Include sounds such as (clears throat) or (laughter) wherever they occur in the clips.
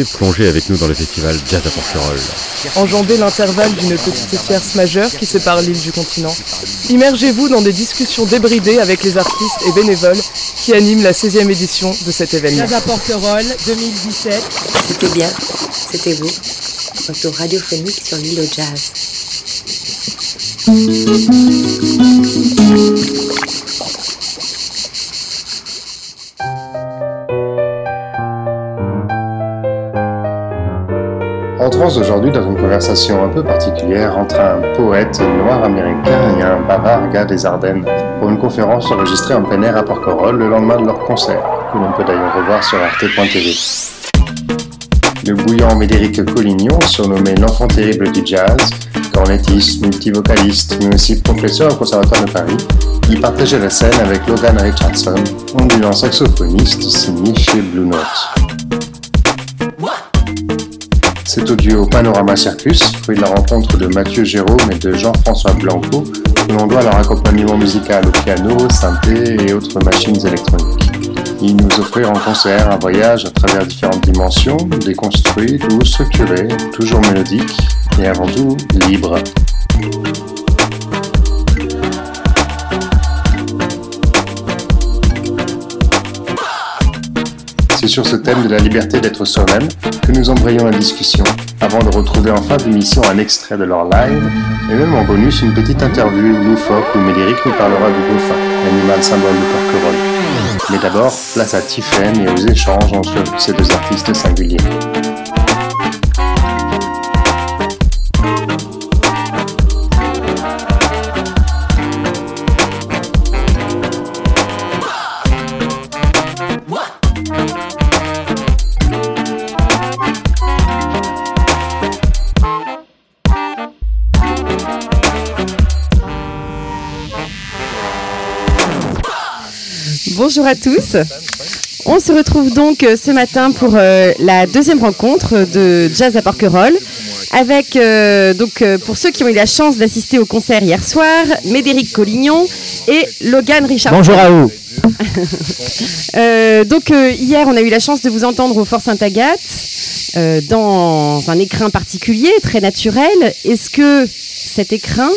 été, plongez avec nous dans le festival Jazz à Porquerolles. Enjambez l'intervalle d'une petite tierce majeure qui sépare l'île du continent. Immergez-vous dans des discussions débridées avec les artistes et bénévoles qui animent la 16e édition de cet événement. Jazz à Porquerolles 2017. C'était bien, c'était beau. Retour radiophonique sur l'île au jazz. Entrons aujourd'hui dans une conversation un peu particulière entre un poète noir américain et un bavard gars des Ardennes pour une conférence enregistrée en plein air à Porquerolles le lendemain de leur concert, que l'on peut d'ailleurs revoir sur arte.tv. Le bouillant Médéric Collignon, surnommé l'enfant terrible du jazz, cornettiste, multivocaliste, mais aussi professeur au Conservatoire de Paris, y partageait la scène avec Logan Richardson, ondulant saxophoniste signé chez Blue Note. C'est au duo Panorama Circus, fruit de la rencontre de Mathieu Jérôme et de Jean-François Blanco, que l'on doit leur accompagnement musical au piano, synthé et autres machines électroniques. Ils nous offrirent en concert un voyage à travers différentes dimensions, déconstruites ou structurées, toujours mélodiques et avant tout libres. Sur ce thème de la liberté d'être soi-même que nous embrayons la discussion, avant de retrouver en fin d'émission un extrait de leur live, et même en bonus une petite interview loufoque où Médéric nous parlera du dauphin, l'animal symbole de Porquerolles. Mais d'abord, place à Tiffen et aux échanges entre ces deux artistes singuliers. Bonjour à tous. On se retrouve donc euh, ce matin pour euh, la deuxième rencontre de Jazz à Porquerolles. Avec, euh, donc, euh, pour ceux qui ont eu la chance d'assister au concert hier soir, Médéric Collignon et Logan Richard. Bonjour à vous. (laughs) Donc hier, on a eu la chance de vous entendre au Fort Sainte-Agathe euh, dans un écrin particulier, très naturel. Est-ce que cet écrin,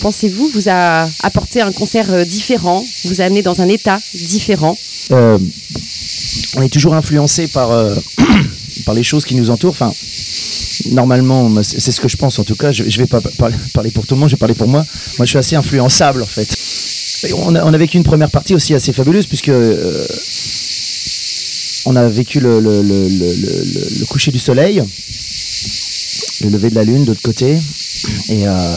pensez-vous, vous a apporté un concert euh, différent, vous a amené dans un état différent? Euh, on est toujours influencé par, euh, (clears throat) par les choses qui nous entourent. Enfin, normalement, c'est ce que je pense en tout cas. Je, je vais pas par- parler pour tout le monde, je vais parler pour moi. Moi, je suis assez influençable en fait. On, a, vécu une première partie aussi assez fabuleuse puisque on a vécu le, le- coucher du soleil, le lever de la lune de l'autre côté. Et, euh,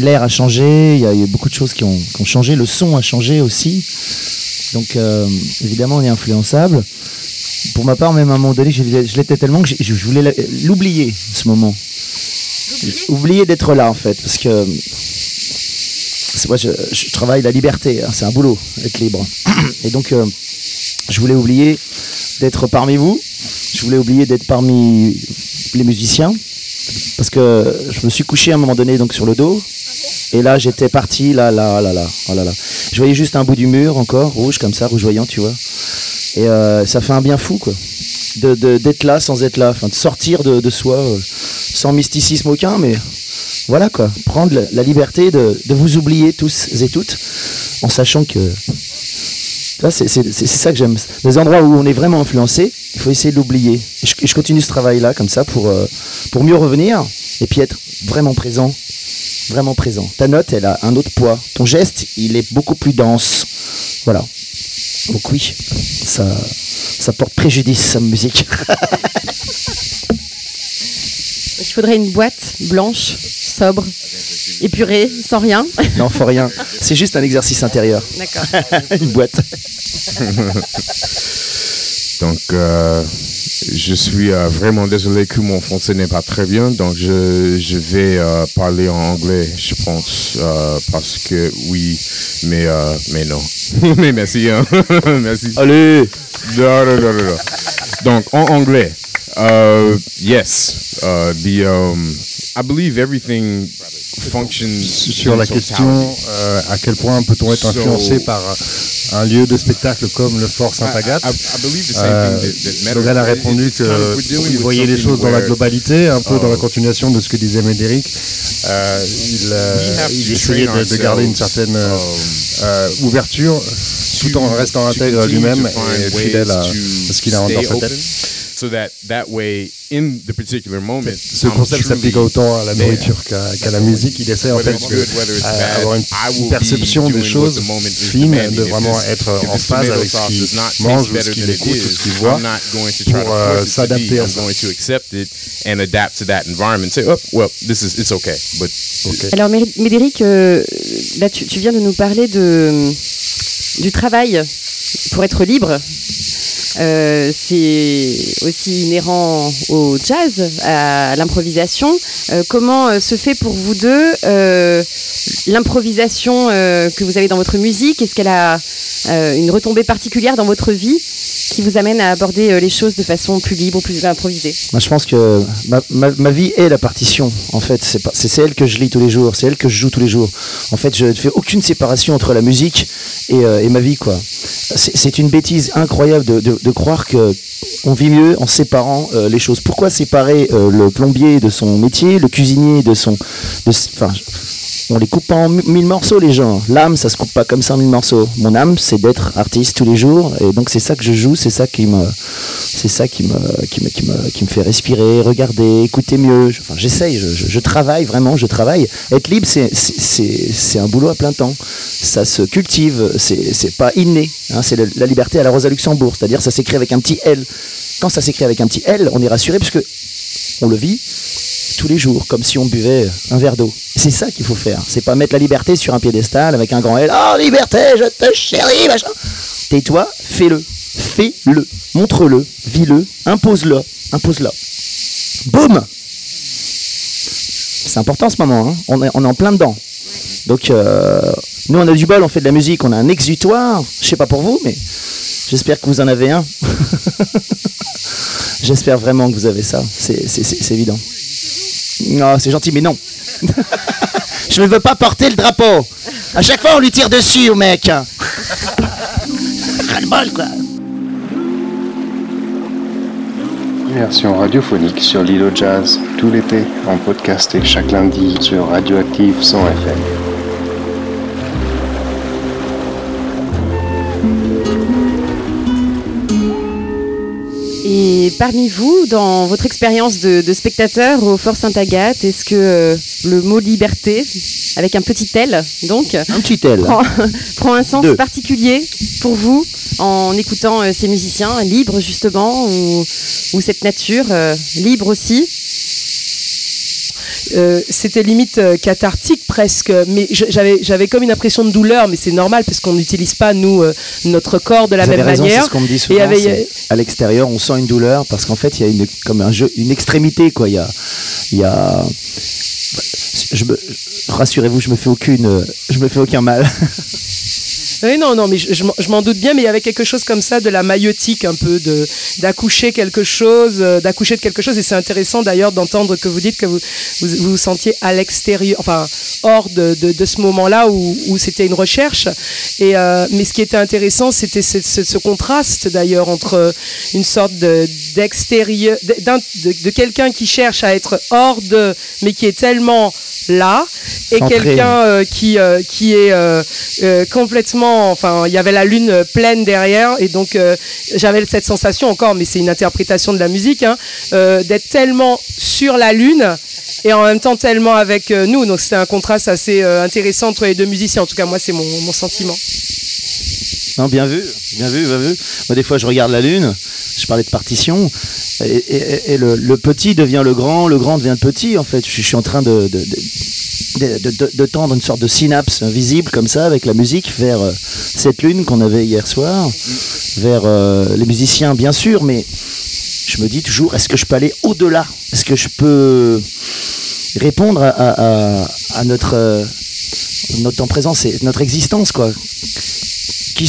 l'air a changé, il y a eu beaucoup de choses qui ont, qui ont changé, le son a changé aussi. Donc euh, évidemment on est influençable. Pour ma part, même à un moment donné, je, je l'étais tellement que je, voulais la- l'oublier ce moment. Oublier d'être là en fait, parce que moi je, je travaille la liberté, hein, c'est un boulot, être libre. (clears throat) Et donc euh, je voulais oublier d'être parmi vous, je voulais oublier d'être parmi les musiciens, parce que je me suis couché à un moment donné donc sur le dos, et là j'étais parti, là, là, là, là, oh là, là. Je voyais juste un bout du mur encore, rouge comme ça, rougeoyant, tu vois. Et euh, ça fait un bien fou, quoi. De- D'être là sans être là, enfin de sortir de, de soi, euh, sans mysticisme aucun, mais voilà quoi. Prendre la, liberté de, de vous oublier tous et toutes, en sachant que. C'est ça que j'aime. Les endroits où on est vraiment influencé, il faut essayer de l'oublier. Je, je continue ce travail-là, comme ça, pour, euh, pour mieux revenir et puis être vraiment présent vraiment présent. Ta note, elle a un autre poids. Ton geste, il est beaucoup plus dense. Voilà. Donc oui, ça, ça porte préjudice, sa musique. (laughs) Il faudrait une boîte blanche, sobre, épurée, sans rien. (laughs) non, faut rien. C'est juste un exercice intérieur. D'accord. (laughs) Une boîte. Donc, euh, je suis euh, vraiment désolé que mon français n'est pas très bien, donc je, je vais euh, parler en anglais, je pense, euh, parce que oui, mais, mais non. (laughs) mais merci, hein. (laughs) merci. Allez Non, non, non, non, non. Donc, en anglais, yes, uh, the, um, I believe everything functions Sur la question euh, à quel point peut-on être So- influencé par un lieu de spectacle comme le Fort Sainte-Agathe I, I, I believe the same Euh, Logan a répondu qu'il voyait les choses dans la globalité, un peu dans la uh, continuation de ce que disait Médéric. Euh, il, euh, il essayait de, de garder une certaine euh, um, euh, ouverture tout en restant intègre lui-même et fidèle à, ce qu'il a dans sa tête. So that that way, in the particular moment, Ce concept s'applique autant à la nourriture qu'à qu'à la musique. Il essaie en Whether fait it's de good, whether it's euh, une, I une will perception be des doing choses what the moment is fines, demanding. de vraiment être en phase avec ce sauce qu'il mange ou better ce qu'il écoute ou is, ce qu'il voit I'm not going to try to pour euh, force it to s'adapter à I'm ça. going to accept it and adapt to that environment. Say, oh, well, this is it's okay, but Alors Mé- Médéric, euh, là tu, tu viens de nous parler de, du travail pour être libre. Euh, c'est aussi inhérent au jazz, à l'improvisation. Euh, comment euh, se fait pour vous deux l'improvisation que vous avez dans votre musique? Est-ce qu'elle a une retombée particulière dans votre vie? Qui vous amène à aborder euh, les choses de façon plus libre, plus improvisée Moi, je pense que ma, ma- vie est la partition. En fait, c'est elle que je lis tous les jours, c'est elle que je joue tous les jours. En fait, je ne fais aucune séparation entre la musique et, euh, et ma vie, quoi. C'est une bêtise incroyable de, de- croire que on vit mieux en séparant euh, les choses. Pourquoi séparer le plombier de son métier, le cuisinier de son, de on les coupe en mi- mille morceaux, les gens. L'âme, ça se coupe pas comme ça en mille morceaux. Mon âme, c'est d'être artiste tous les jours, et donc c'est ça que je joue, c'est ça qui me, qui me, fait respirer, regarder, écouter mieux. Enfin, j'essaye, je, travaille vraiment, je travaille. Être libre, c'est, un boulot à plein temps. Ça se cultive, c'est, pas inné. hein. c'est la liberté à la Rosa Luxembourg, c'est-à-dire ça s'écrit avec un petit L. Quand ça s'écrit avec un petit L, on est rassuré puisque on le vit tous les jours, comme si on buvait un verre d'eau. C'est ça qu'il faut faire. C'est pas mettre la liberté sur un piédestal avec un grand L. Oh, liberté, je te chéris, machin. Tais-toi, fais-le. Fais-le. Montre-le. Vis-le. Impose-le. Impose-le. Boum C'est important ce moment. hein. On, est, on est en plein dedans. Donc, euh, nous, on a du bol, on fait de la musique, on a un exutoire. Je sais pas pour vous, mais j'espère que vous en avez un. (laughs) J'espère vraiment que vous avez ça. C'est évident. Non, c'est gentil, mais non. (laughs) Je ne veux pas porter le drapeau. À chaque fois, on lui tire dessus au mec. Ras-le-bol, quoi. Immersion radiophonique sur au jazz, tout l'été, en podcast et chaque lundi sur Radioactive 100 FM. Et parmi vous, dans votre expérience de, de spectateur au Fort Sainte-Agathe, est-ce que euh, le mot liberté, avec un petit L, donc, Un petit L. prend, (laughs) prend un sens Deux. particulier pour vous en écoutant euh, ces musiciens libres justement ou, ou cette nature euh, libre aussi? Euh, c'était limite euh, cathartique presque, mais j'avais j'avais comme une impression de douleur, mais c'est normal parce qu'on n'utilise pas nous euh, notre corps de la Vous avez même raison, c'est manière. ce qu'on me dit Et souvent. avait- à l'extérieur, on sent une douleur parce qu'en fait, il y a une, comme un jeu, une extrémité, quoi. Il y a, il y a. Rassurez-vous, je me fais aucune, je me fais aucun mal. (laughs) Oui, non, non, mais je, je m'en- je m'en doute bien, mais il y avait quelque chose comme ça de la maïotique, un peu, de d'accoucher quelque chose, euh, d'accoucher de quelque chose, et c'est intéressant d'ailleurs d'entendre que vous dites que vous vous, vous, sentiez à l'extérieur, enfin hors de, de, de ce moment-là où, où c'était une recherche. Et euh, mais ce qui était intéressant, c'était ce, ce- ce contraste d'ailleurs entre une sorte de d'extérieur, de, de quelqu'un qui cherche à être hors de, mais qui est tellement là, et Centré. quelqu'un euh, qui qui est euh, enfin, il y avait la lune euh, pleine derrière, et donc euh, j'avais cette sensation encore, mais c'est une interprétation de la musique, hein, euh, d'être tellement sur la lune et en même temps tellement avec nous. Donc c'était un contraste assez intéressant entre les deux musiciens. En tout cas, moi, c'est mon sentiment. Non, bien vu, bien vu, bien vu. Moi, des fois, je regarde la lune. Je parlais de partition, et, le, petit devient le grand, le grand devient le petit. En fait, je, suis- en train de, de, de, de- tendre une sorte de synapse visible comme ça avec la musique vers euh, cette lune qu'on avait hier soir, vers euh, les musiciens, bien sûr, mais je me dis toujours, est-ce que je peux aller au-delà? Est-ce que je peux répondre à- à notre, euh, notre temps présent, c'est notre existence, quoi? Qui,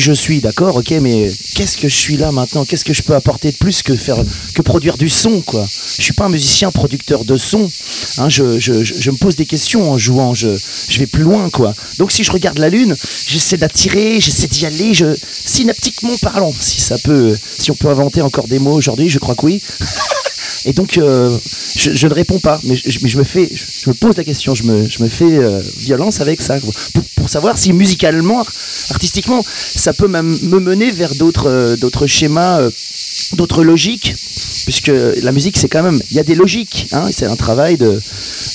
je- suis, d'accord, ok, mais qu'est-ce que je suis là maintenant? Qu'est-ce que je peux apporter de plus que faire que produire du son, quoi? Je suis pas un musicien producteur de son. hein, je me pose des questions en jouant. Je, je vais plus loin, quoi. Donc si je regarde la lune, j'essaie d'attirer, j'essaie d'y aller. Je, synaptiquement parlant, si ça peut, si on peut inventer encore des mots aujourd'hui, je crois que oui. (laughs) Et donc, euh, je, ne réponds pas, mais je, me fais, je, me pose la question, je me, fais euh, violence avec ça, pour, savoir si musicalement, artistiquement, ça peut me mener vers d'autres, euh, schémas, d'autres logiques, puisque la musique, c'est quand même, il y a des logiques, hein, c'est un travail de,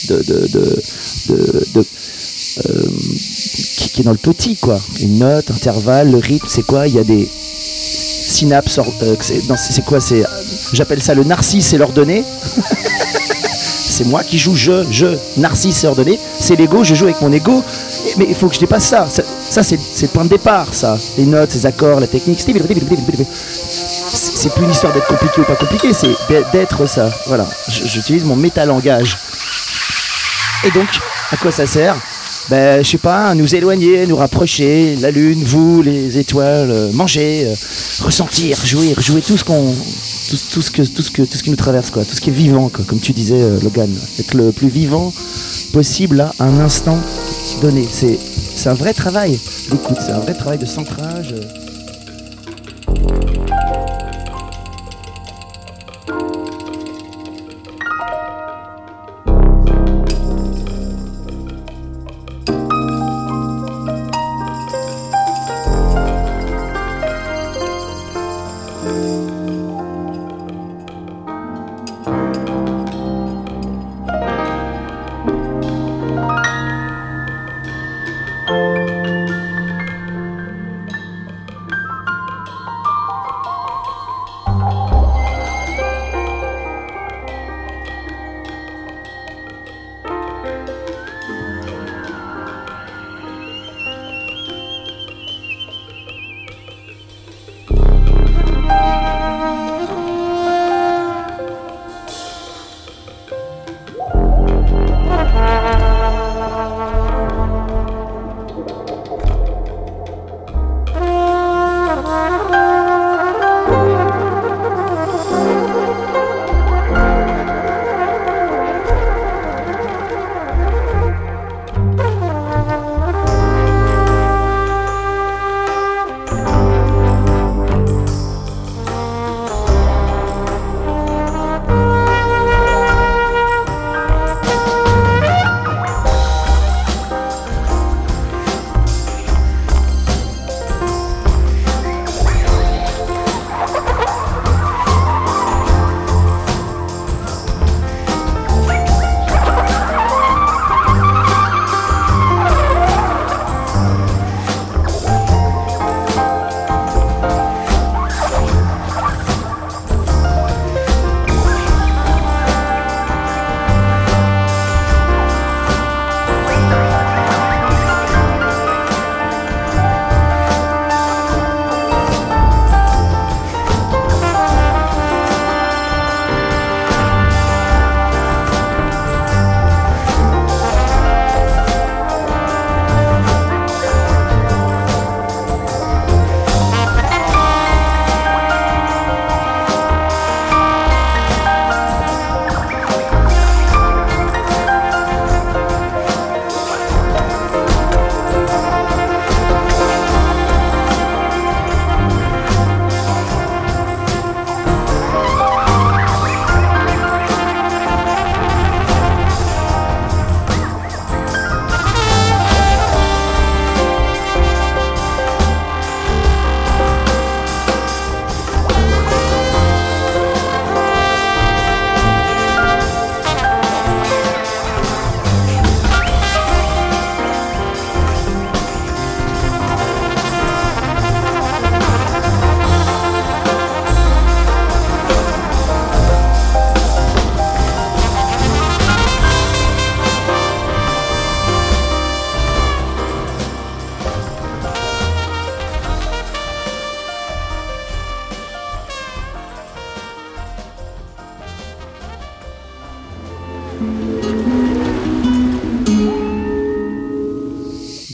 de, qui, est dans le petit, quoi. Une note, intervalle, le rythme, c'est quoi? Il y a des synapses, c'est quoi? C'est, j'appelle ça le narcisse et l'ordonnée. (laughs) c'est moi qui joue je, je, narcisse et ordonné. C'est l'ego, je joue avec mon ego. Mais il faut que je dépasse ça. Ça, ça, c'est, le point de départ, ça. Les notes, les accords, la technique. C'est plus une histoire d'être compliqué ou pas compliqué, c'est d'être- ça. Voilà. J'utilise mon métalangage. Et donc, à quoi ça sert? Ben, je sais pas, nous éloigner, nous rapprocher, la lune, vous, les étoiles, euh, manger, euh, ressentir, jouir, jouer tout ce qu'on, tout, ce que, tout ce qui nous traverse, tout ce qui est vivant, comme tu disais, euh, Logan, être le plus vivant possible à un instant donné. C'est, c'est un vrai travail d'écoute, c'est un vrai travail de centrage.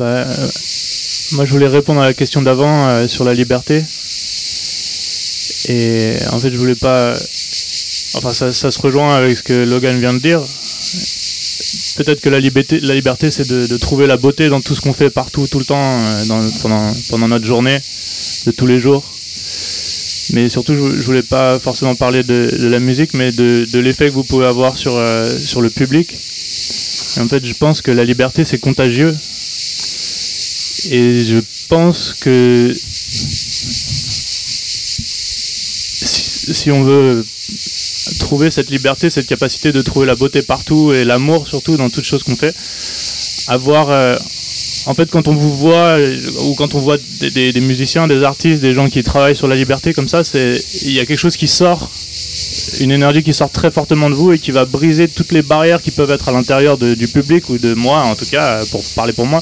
Bah, euh, moi, je voulais répondre à la question d'avant euh, sur la liberté. Et en fait, je voulais pas. Enfin, ça, se rejoint avec ce que Logan vient de dire. Peut-être que la liberté, la liberté c'est de, trouver la beauté dans tout ce qu'on fait partout, tout le temps, euh, pendant, pendant notre journée, de tous les jours. Mais surtout, je, voulais pas forcément parler de, la musique, mais de, de l'effet que vous pouvez avoir sur, euh, sur le public. Et en fait, je pense que la liberté, c'est contagieux. Et je pense que si, on veut trouver cette liberté, cette capacité de trouver la beauté partout et l'amour surtout dans toutes choses qu'on fait, avoir... euh, en fait, quand on vous voit, euh, ou quand on voit des, des- musiciens, des artistes, des gens qui travaillent sur la liberté comme ça, il y a quelque chose qui sort, une énergie qui sort très fortement de vous et qui va briser toutes les barrières qui peuvent être à l'intérieur du public ou de moi, en tout cas, pour parler pour moi.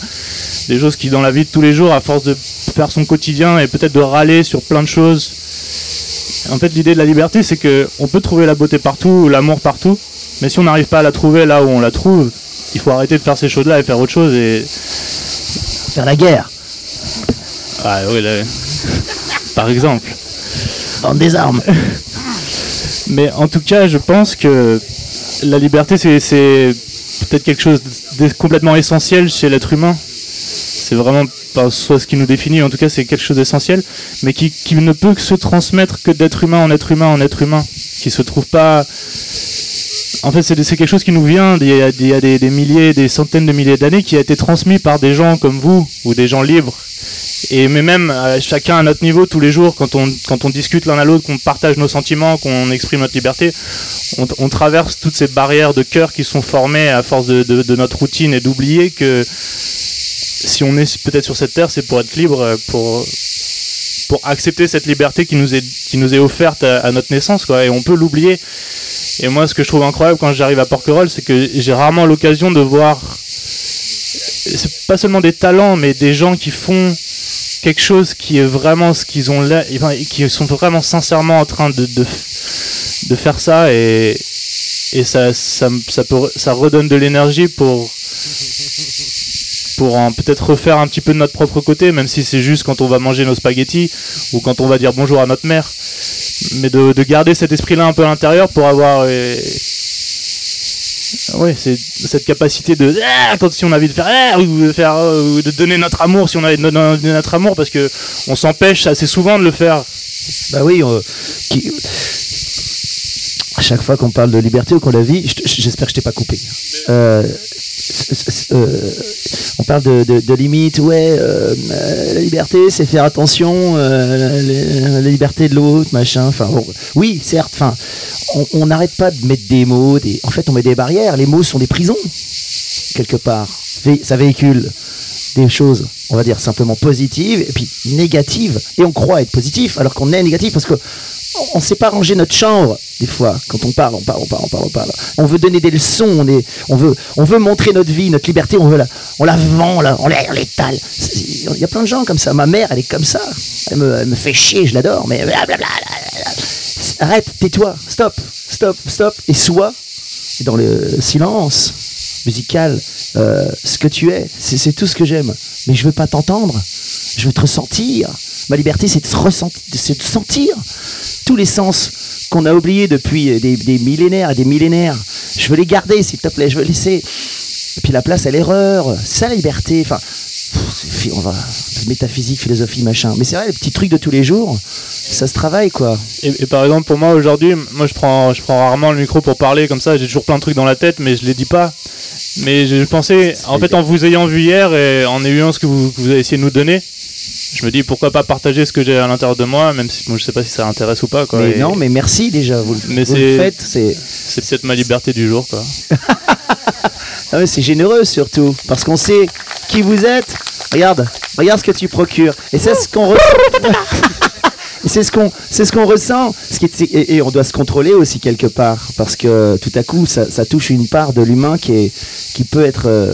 Des choses qui, dans la vie de tous les jours, à force de faire son quotidien et peut-être de râler sur plein de choses, en fait, l'idée de la liberté, c'est que on peut trouver la beauté partout, l'amour partout, mais si on n'arrive pas à la trouver là où on la trouve, il faut arrêter de faire ces choses-là et faire autre chose. Et Faire la guerre, ah oui, là, par exemple. vendre des armes. (laughs) Mais en tout cas, je pense que la liberté, c'est c'est peut-être quelque chose de complètement essentiel chez l'être humain. C'est vraiment pas soit ce qui nous définit, en tout cas, c'est quelque chose d'essentiel, mais qui, ne peut se transmettre que d'être humain en être humain en être humain, qui se trouve pas. En fait, c'est quelque chose qui nous vient d'il y a, d'il y a des, milliers, des centaines de milliers d'années, qui a été transmis par des gens comme vous ou des gens libres. Et mais même chacun à notre niveau, tous les jours, quand on, discute l'un à l'autre, qu'on partage nos sentiments, qu'on exprime notre liberté, on, traverse toutes ces barrières de cœur qui sont formées à force de notre routine et d'oublier que si on est peut-être sur cette terre, c'est pour être libre, euh, pour, pour accepter cette liberté qui nous est, qui nous est offerte à, notre naissance, quoi. Et on peut l'oublier. Et moi, ce que je trouve incroyable quand j'arrive à Porquerolles, c'est que j'ai rarement l'occasion de voir, c'est pas seulement des talents, mais des gens qui font quelque chose qui est vraiment ce qu'ils ont là, enfin, qui sont vraiment sincèrement en train de, de, de faire ça et, et ça, ça, ça redonne de l'énergie pour, pour peut-être refaire un petit peu de notre propre côté, même si c'est juste quand on va manger nos spaghettis ou quand on va dire bonjour à notre mère. Mais de, de garder cet esprit-là un peu à l'intérieur pour avoir. euh, Ouais, c'est cette capacité de ah, quand si on a envie de faire ah, ou de faire euh, de donner notre amour si on a envie notre amour parce que on s'empêche assez souvent de le faire. Bah oui, on- qui- à chaque fois qu'on parle de liberté ou qu'on la vit, j'espère que je t'ai pas coupé. Euh, euh, on parle de, de, limites, ouais, euh, euh, la liberté c'est faire attention, la, la liberté de l'autre, machin, enfin bon, oui, certes, enfin, on- n'arrête pas de mettre des mots, des, en fait on met des barrières, les mots sont des prisons, quelque part, ça véhicule des choses, on va dire simplement positives et puis négatives. Et on croit être positif alors qu'on est négatif parce que on ne sait pas ranger notre chambre des fois. Quand on parle, on parle, on parle, on parle, on parle. On veut donner des leçons, on, est, on, veut, on veut montrer notre vie, notre liberté, on, veut la, on la vend, on l'étale. Il y a plein de gens comme ça. Ma mère, elle est comme ça. Elle me, elle fait chier, je l'adore, mais blablabla. Arrête, tais-toi, stop, stop, stop, et sois dans le silence musical euh, ce que tu es. C'est tout ce que j'aime. Mais je veux pas t'entendre. Je veux te ressentir. Ma liberté, c'est de, se ressentir, de sentir tous les sens qu'on a oubliés depuis des, millénaires et des millénaires. Je veux les garder, s'il te plaît. Je veux laisser. Et puis la place à l'erreur. C'est la liberté. Enfin, on va métaphysique, philosophie, machin. Mais c'est vrai, les petits trucs de tous les jours, ça se travaille, quoi. Et, et par exemple pour moi aujourd'hui, moi je prends je prends rarement le micro pour parler comme ça. J'ai toujours plein de trucs dans la tête, mais je les dis pas. Mais je pensais, en fait, en vous ayant vu hier et en ayant ce que vous, que vous avez essayé de nous donner, je me dis pourquoi pas partager ce que j'ai à l'intérieur de moi, même si moi, je sais pas si ça intéresse ou pas. Quoi. Mais Et non, mais merci déjà. Vous, le- Mais vous le c'est- faites, c'est. C'est peut-être ma liberté du jour. Quoi. Ah ouais, c'est généreux surtout, parce qu'on sait qui vous êtes. Regarde, regarde ce que tu procures. Et c'est ce qu'on re- Et c'est ce qu'on c'est ce qu'on ressent. Et, on doit se contrôler aussi quelque part, parce que tout à coup, ça, touche une part de l'humain qui, peut être euh,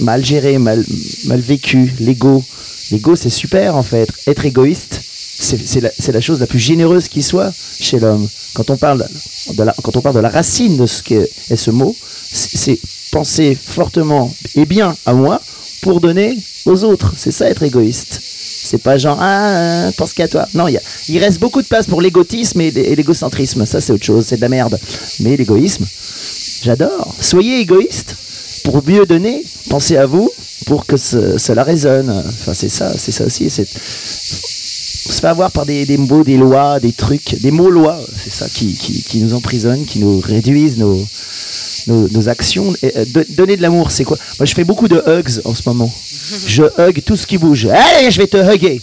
mal géré, mal, mal vécu. L'ego. L'ego, c'est super en fait. Être égoïste, c'est la, chose la plus généreuse qui soit chez l'homme. Quand on parle de la, racine de ce qu'est est ce mot, c'est penser fortement et bien à moi pour donner aux autres. C'est ça être égoïste. C'est pas genre, ah, euh, pense qu'à toi. Non, il, reste beaucoup de place pour l'égotisme et, l'égocentrisme. Ça, c'est autre chose, c'est de la merde. Mais l'égoïsme, j'adore. Soyez égoïste pour mieux donner. Pensez à vous pour que ce- cela résonne. Enfin, c'est ça, c'est ça aussi. C'est on se fait avoir par des, mots, des lois, des trucs, des mots-lois. C'est ça qui, nous emprisonnent, qui nous réduisent nos, nos, actions. Euh, do- donner de l'amour, c'est quoi? Moi, je fais beaucoup de hugs en ce moment. Je hug tout ce qui bouge. Allez, je vais te hugger.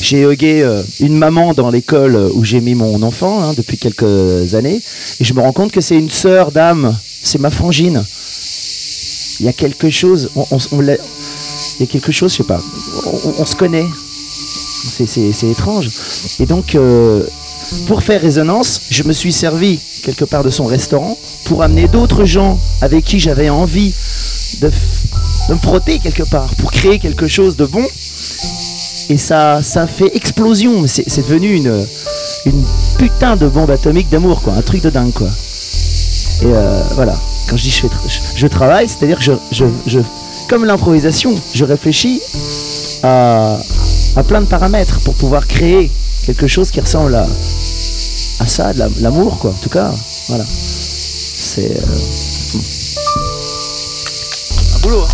J'ai hugué euh, une maman dans l'école où j'ai mis mon enfant hein, depuis quelques années, et je me rends compte que c'est une sœur d'âme. C'est ma frangine. Il y a quelque chose. On, il y a quelque chose, je sais pas. On, se connaît. C'est étrange. Et donc, euh, pour faire résonance, je me suis servi quelque part de son restaurant pour amener d'autres gens avec qui j'avais envie de, de me frotter quelque part, pour créer quelque chose de bon. Et ça, ça fait explosion. C'est devenu une, une putain de bombe atomique d'amour, quoi. Un truc de dingue, quoi. Et euh, voilà. Quand je dis je, fais je travaille, c'est-à-dire que je, je, je- comme l'improvisation, je réfléchis à, à plein de paramètres pour pouvoir créer quelque chose qui ressemble à, à ça, de la- l'amour, quoi. En tout cas, voilà. C'est euh, un boulot. hein.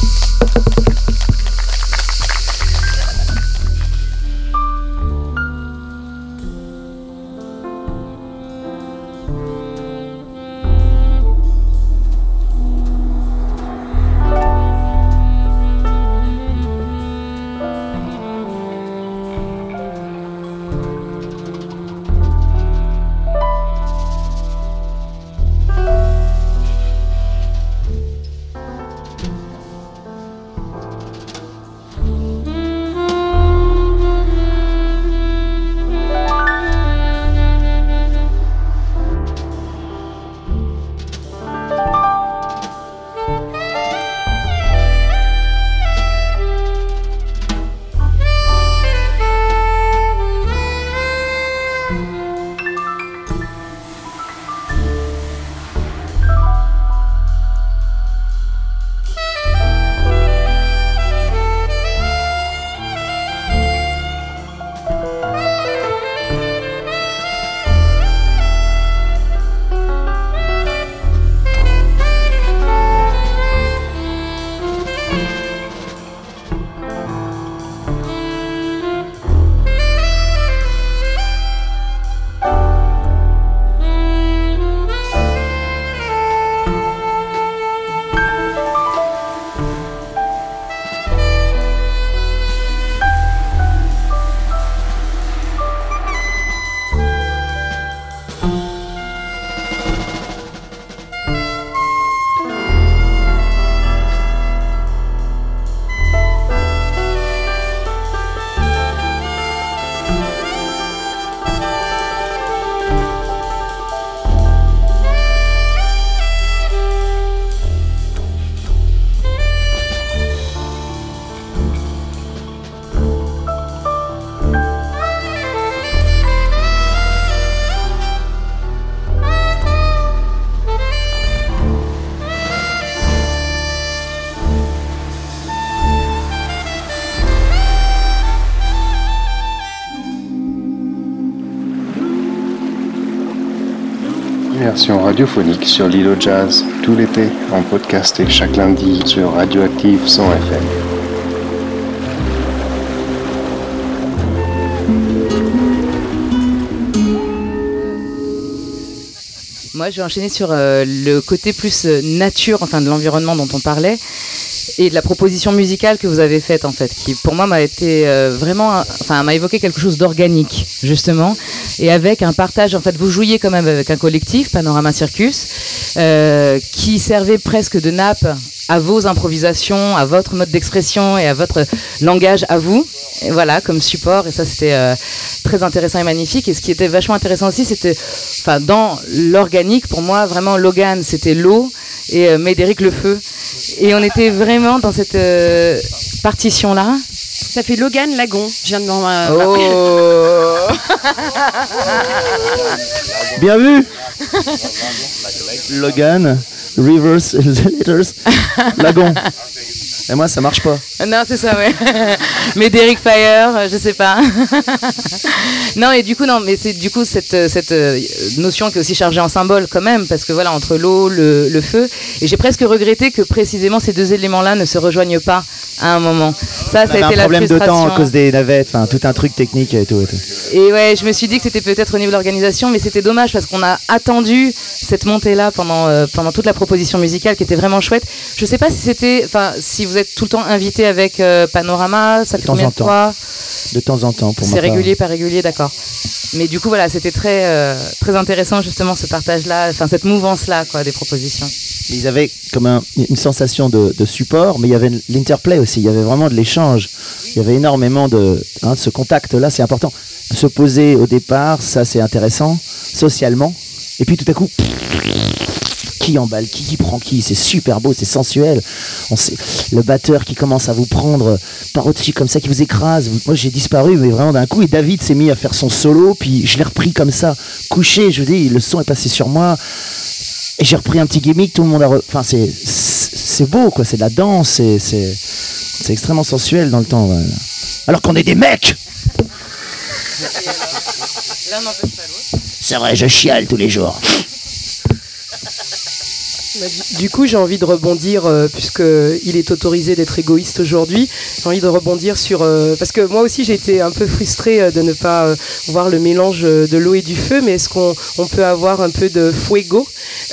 Version radiophonique sur l'île au jazz, tout l'été, en podcast et chaque lundi sur Radioactive 100 FM. Moi, je vais enchaîner sur euh, le côté plus euh, nature, enfin de l'environnement dont on parlait, et de la proposition musicale que vous avez faite en fait, qui pour moi m'a été euh, vraiment, enfin m'a évoqué quelque chose d'organique justement, et avec un partage. En fait, vous jouiez quand même avec un collectif, Panorama Circus, euh, qui servait presque de nappe à vos improvisations, à votre mode d'expression et à votre langage à vous. Voilà, comme support, et ça c'était euh, très intéressant et magnifique. Et ce qui était vachement intéressant aussi, c'était, enfin, dans l'organique, pour moi, vraiment, Logan, c'était l'eau et euh, Médéric, le feu. Et on était vraiment dans cette partition-là. Ça fait Logan Lagon. Je viens de m'en. Oh (laughs) Bien vu Logan, Rivers, the Letters, (laughs) Lagon. Et moi, ça marche pas. Non, c'est ça, ouais. (laughs) mais Derek Fire, euh, je sais pas. (laughs) non, et du coup, non, mais c'est du coup cette, euh, cette euh, notion qui est aussi chargée en symbole quand même, parce que voilà, entre l'eau, le, le feu, et j'ai presque regretté que précisément ces deux éléments-là ne se rejoignent pas à un moment. Ça, ça a un été la problème de temps à cause des navettes, enfin tout un truc technique et tout. Et tout. Et ouais, je me suis dit que c'était peut-être au niveau de l'organisation, mais c'était dommage parce qu'on a attendu cette montée-là pendant, euh, pendant toute la proposition musicale qui était vraiment chouette. Je sais pas si c'était, enfin, si vous êtes tout le temps invité avec euh, Panorama, ça De fait temps combien en de temps. fois De temps en temps, pour C'est régulier, pas régulier, d'accord. Mais du coup, voilà, c'était très, euh, très intéressant justement ce partage-là, enfin cette mouvance-là, quoi, des propositions. Ils avaient comme un- une sensation de, de support, mais il y avait l'interplay aussi. Il y avait vraiment de l'échange. Il y avait énormément de, hein, de ce contact-là, c'est important. Se poser au départ, ça c'est intéressant, socialement. Et puis tout à coup, qui emballe, qui, qui prend qui, c'est super beau, c'est sensuel. On sait, le batteur qui commence à vous prendre par au-dessus comme ça, qui vous écrase. Moi j'ai disparu, mais vraiment d'un coup, et David s'est mis à faire son solo, puis je l'ai repris comme ça, couché, je vous dis, le son est passé sur moi. Et j'ai repris un petit gimmick, tout le monde a. re- Enfin, c'est c'est beau, quoi. C'est de la danse, c'est c'est c'est extrêmement sensuel dans le temps. Alors qu'on est des mecs. C'est vrai, je chiale tous les jours. Du- coup, j'ai envie de rebondir, euh, puisqu'il est autorisé d'être égoïste aujourd'hui, j'ai envie de rebondir sur... euh, parce que moi aussi, j'ai été un peu frustrée euh, de ne pas euh, voir le mélange de l'eau et du feu, mais est-ce qu'on on peut avoir un peu de fuego (laughs)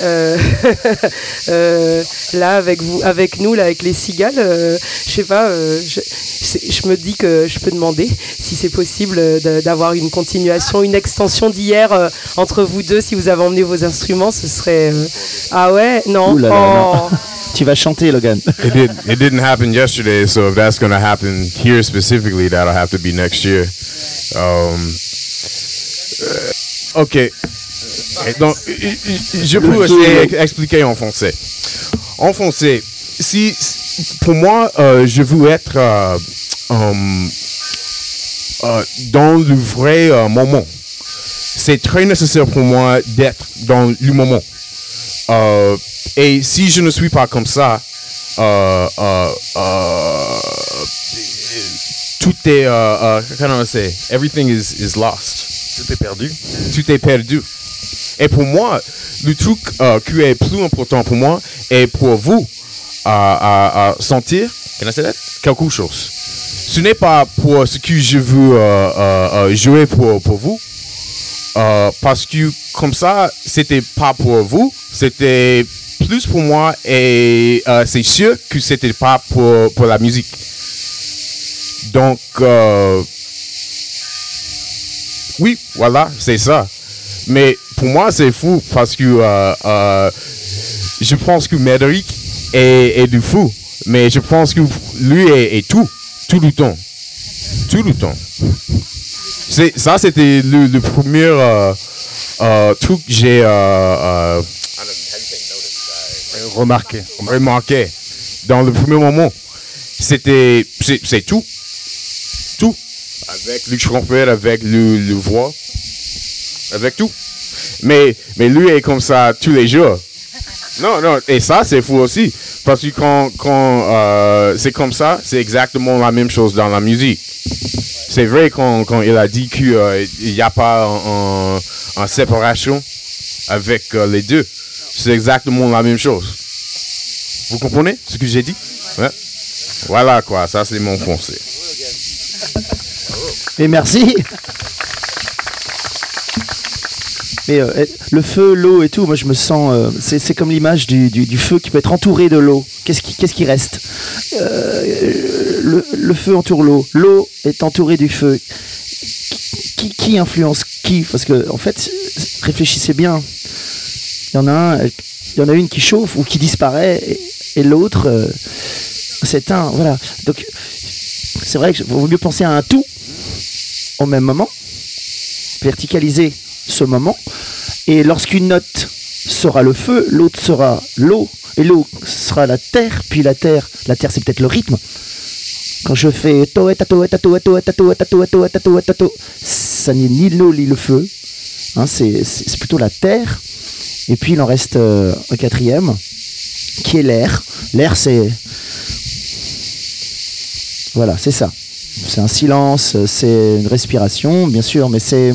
là avec vous, avec nous, là avec les cigales Je sais pas, je, je me dis que je peux demander si c'est possible d'avoir une continuation, une extension d'hier entre vous deux, si vous avez emmené vos instruments, ce serait... Ah ouais Non Ouh là là, Oh. non. (laughs) Tu vas chanter, Logan. It did. It didn't happen yesterday, so if that's gonna happen here specifically, that'll have to be next year. Um, euh, ok. Donc, je peux essayer feu. d'expliquer en français. En français, si pour moi, euh, je veux être euh, um, euh, dans le vrai euh, moment. C'est très nécessaire pour moi d'être dans le moment. Euh, et si je ne suis pas comme ça, euh, euh, tout est, comment on everything is, is lost. Tout est perdu. Tout est perdu. Et pour moi, le truc qui est plus important pour moi est pour vous à, à- à sentir can I say that? quelque chose. Ce n'est pas pour ce que je veux jouer pour, pour vous, euh, parce que comme ça, c'était pas pour vous, c'était plus pour moi et euh, c'est sûr que c'était pas pour, pour la musique. Donc, euh, oui, voilà, c'est ça. Mais pour moi, c'est fou parce que je pense que Médéric est, du fou. Mais je pense que lui est tout, tout le temps. Tout le temps. Ça, c'était le, premier euh, euh, truc que j'ai euh, euh, Remarqué. remarqué dans le premier moment. C'était, c'est, tout. Tout. Avec le trompette, avec le, le voix, avec tout. Mais, mais lui est comme ça tous les jours. Non, non, et ça, c'est fou aussi. Parce que quand, quand c'est comme ça, c'est exactement la même chose dans la musique. C'est vrai quand, quand il a dit qu'il n'y a pas en, en- en séparation avec euh, les deux. C'est exactement la même chose. Vous comprenez ce que j'ai dit? Ouais. Voilà quoi, ça c'est mon français. Et merci. (laughs) Et euh, le feu, l'eau et tout, moi je me sens. euh, c'est comme l'image du, feu qui peut être entouré de l'eau. Qu'est-ce qui, reste Euh, le, feu entoure l'eau. L'eau est entourée du feu. Qui, influence qui? Parce que, en fait, réfléchissez bien. Il y en a une qui chauffe ou qui disparaît, et, l'autre s'éteint. Voilà. Donc, c'est vrai qu'il vaut mieux penser à un tout au même moment, verticaliser ce moment. Et lorsqu'une note sera le feu, l'autre sera l'eau, et l'eau sera la terre, puis la terre, la terre c'est peut-être le rythme. Quand je fais ça n'est ni l'eau ni le feu, hein, c'est plutôt la terre. Et puis il en reste euh, un quatrième, qui est l'air. L'air c'est... Voilà, c'est ça. C'est un silence, c'est une respiration, bien sûr, mais c'est.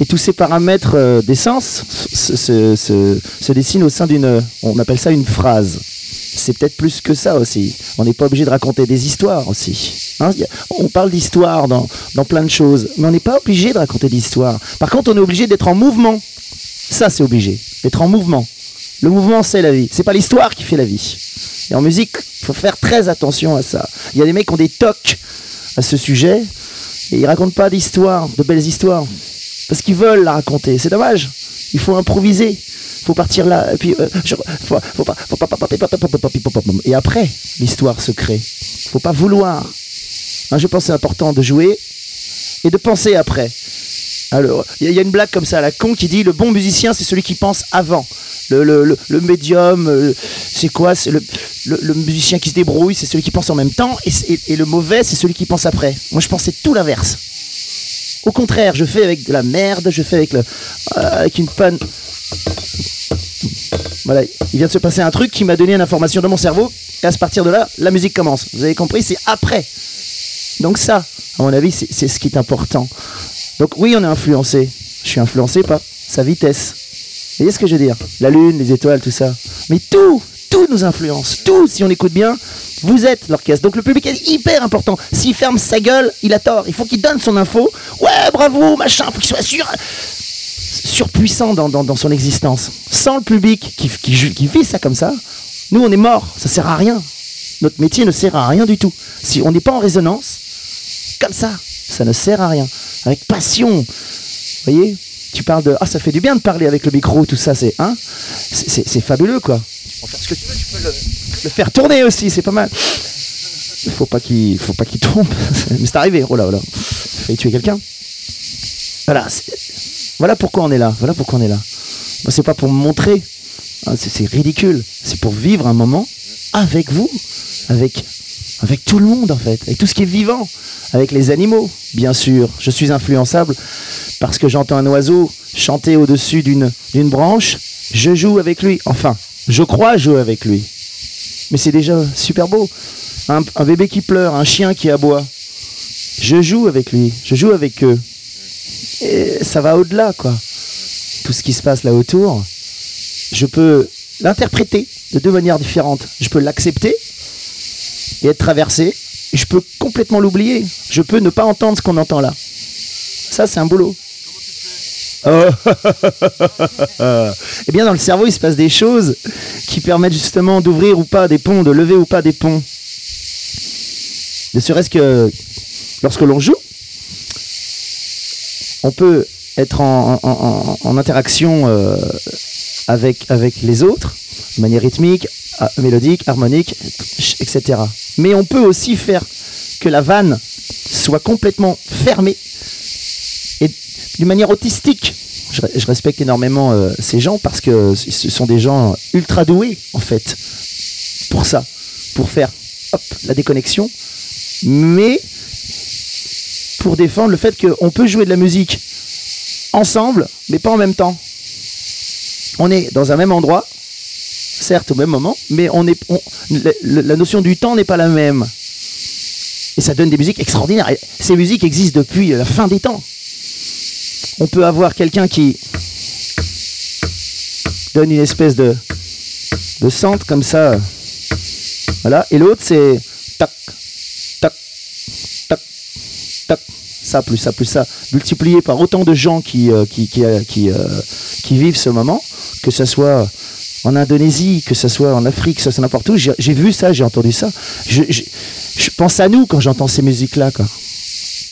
Et tous ces paramètres euh, d'essence se, se- dessinent au sein d'une. On appelle ça une phrase. C'est peut-être plus que ça aussi. On n'est pas obligé de raconter des histoires aussi. Hein, on parle d'histoire dans, dans plein de choses, mais on n'est pas obligé de raconter d'histoire. Par contre, on est obligé d'être en mouvement. Ça, c'est obligé. D'être en mouvement. Le mouvement, c'est la vie. C'est pas l'histoire qui fait la vie. Et en musique, faut faire très attention à ça. Il y a des mecs qui ont des tocs à ce sujet. Et ils racontent pas d'histoires, de belles histoires. Parce qu'ils veulent la raconter. C'est dommage. Il faut improviser. Il Faut partir là. Et puis, Et après, l'histoire se crée. Faut pas vouloir. Hein, je pense que c'est important de jouer et de penser après. Alors, il y, a- une blague comme ça à la con qui dit le bon musicien, c'est celui qui pense avant. Le, médium, euh, c'est quoi? Le, le, musicien qui se débrouille, c'est celui qui pense en même temps. Et, le mauvais, c'est celui qui pense après. Moi, je c'est tout l'inverse. Au contraire, je fais avec de la merde, je fais avec, le, euh, avec une panne. Voilà, il vient de se passer un truc qui m'a donné une information dans mon cerveau. Et à partir de là, la musique commence. Vous avez compris C'est après. Donc ça, à mon avis, c'est ce qui est important. Donc oui, on est influencé. Je suis influencé par sa vitesse. Vous voyez ce que je veux dire? La lune, les étoiles, tout ça. Mais tout, tout nous influence. Tout, si on écoute bien, vous êtes l'orchestre. Donc le public est hyper important. S'il ferme sa gueule, il a tort. Il faut qu'il donne son info. Ouais, bravo, machin. faut qu'il soit sûr surpuissant dans, son existence. Sans le public qui, qui, qui vit ça comme ça, nous on est mort, ça sert à rien. Notre métier ne sert à rien du tout. Si on n'est pas en résonance, comme ça, ça ne sert à rien. Avec passion, vous voyez Tu parles de ah ça fait du bien de parler avec le micro, tout ça, c'est hein C'est- fabuleux quoi. Tu peux faire ce que tu veux, tu peux le, faire tourner aussi, c'est pas mal. Il faut pas qu'il faut pas qu'il tombe. (laughs) Mais c'est arrivé, oh là oh là. Failli tuer quelqu'un. Voilà, voilà pourquoi on est là. Voilà pourquoi on est là. C'est pas pour me montrer. c'est c'est ridicule. C'est pour vivre un moment avec vous, avec, avec tout le monde en fait, avec tout ce qui est vivant, avec les animaux, bien sûr. Je suis influençable parce que j'entends un oiseau chanter au-dessus d'une branche. Je joue avec lui. Enfin, je crois jouer avec lui. Mais c'est déjà super beau. Un, un bébé qui pleure, un chien qui aboie. Je joue avec lui. Je joue avec eux. Et ça va au-delà, quoi. Tout ce qui se passe là autour, je peux l'interpréter de deux manières différentes. Je peux l'accepter et être traversé, je peux complètement l'oublier. Je peux ne pas entendre ce qu'on entend là. Ça, c'est un boulot. Oh. (laughs) Eh bien, dans le cerveau, il se passe des choses qui permettent justement d'ouvrir ou pas des ponts, de lever ou pas des ponts. Ne serait-ce que lorsque l'on joue, on peut être en, en- en- en interaction euh, avec, avec les autres, de manière rythmique, mélodique, harmonique, etc. Mais on peut aussi faire que la vanne soit complètement fermée et d'une manière autistique. Je, respecte énormément euh, ces gens parce que ce sont des gens ultra doués en fait pour ça, pour faire la déconnexion, mais pour défendre le fait qu'on peut jouer de la musique ensemble, mais pas en même temps. On est dans un même endroit, certes au même moment, mais on est, on- la, notion du temps n'est pas la même. Et ça donne des musiques extraordinaires. Ces musiques existent depuis la fin des temps. On peut avoir quelqu'un qui donne une espèce de, de centre comme ça. Voilà. Et l'autre, c'est tac, tac, tac, tac. Ça plus ça plus ça. Multiplié par autant de gens qui, euh, euh, euh, qui vivent ce moment, que ce soit en Indonésie, que ce soit en Afrique, que ce soit n'importe où. J'ai vu ça, j'ai entendu ça. Je, pense à nous quand j'entends ces musiques-là.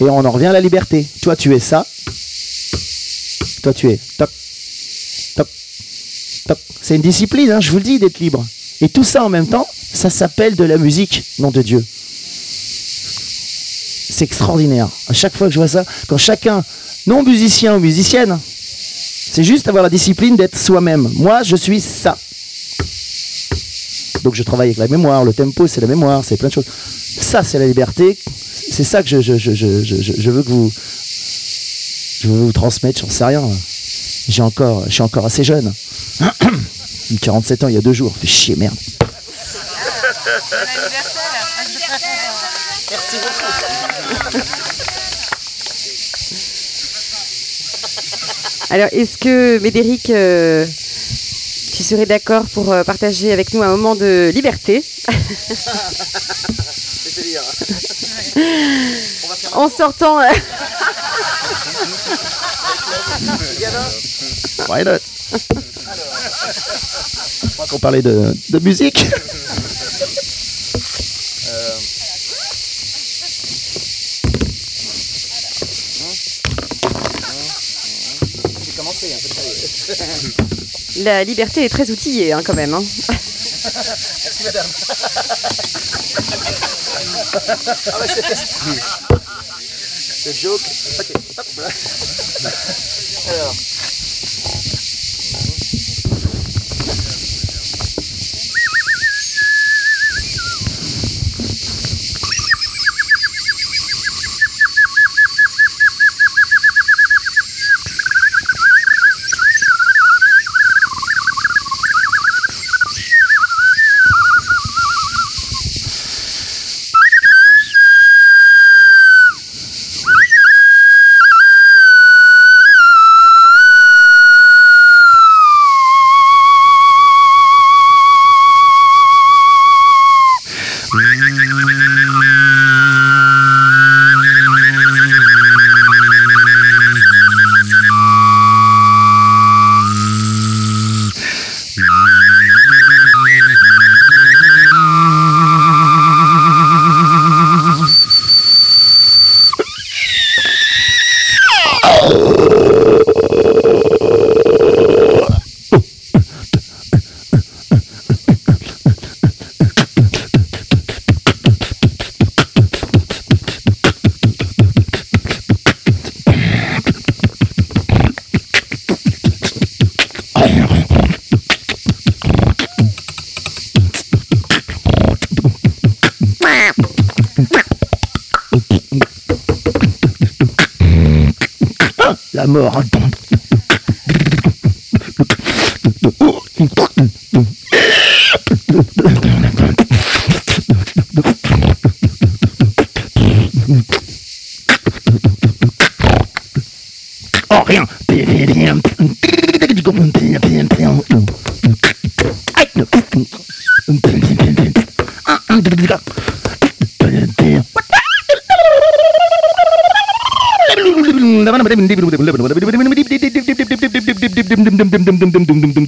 Et on en revient à la liberté. Toi, tu es ça. Toi, tu es top, top, top. C'est une discipline, hein, je vous le dis, d'être libre. Et tout ça en même temps, ça s'appelle de la musique, nom de Dieu. C'est extraordinaire. À chaque fois que je vois ça, quand chacun, non musicien ou musicienne, c'est juste avoir la discipline d'être soi-même. Moi, je suis ça. Donc je travaille avec la mémoire, le tempo, c'est la mémoire, c'est plein de choses. Ça, c'est la liberté. C'est ça que je, je, je, je, veux que vous, je veux vous transmettre. J'en sais rien. J'ai encore, je suis encore assez jeune. J'ai eu 47 ans il y a deux jours. Fait chier, merde. Merci beaucoup. Alors, est-ce que, Médéric, euh, tu serais d'accord pour euh, partager avec nous un moment de liberté En sortant. euh, Why not? Je crois qu'on parlait de, de musique. J'ai commencé un peu La liberté est très outillée, hein, quand même. hein. Merci madame. ah ouais, c'était... C'est joke. Ok, hop. Alors. Mort. dum dum dum dum dum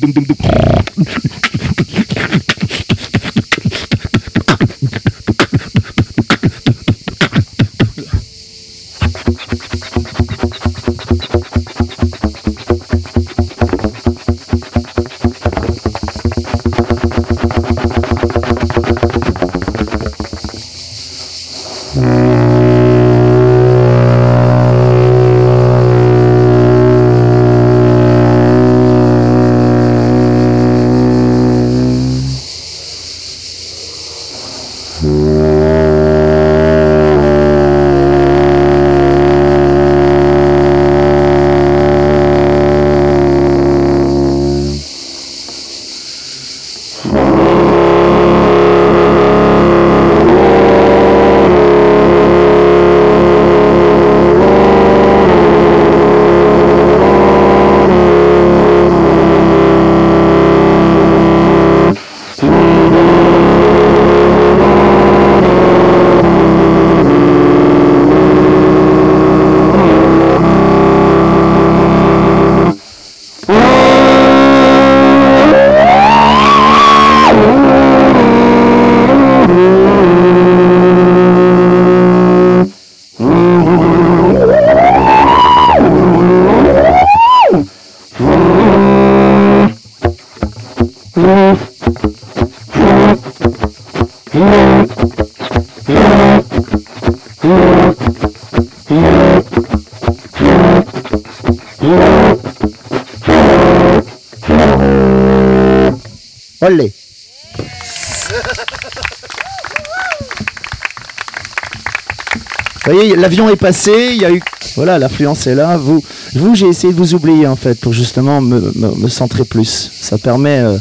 l'avion est passé, il y a eu. Voilà, l'affluence est là. Vous, vous j'ai essayé de vous oublier en fait pour justement me, me- centrer plus. Ça permet euh,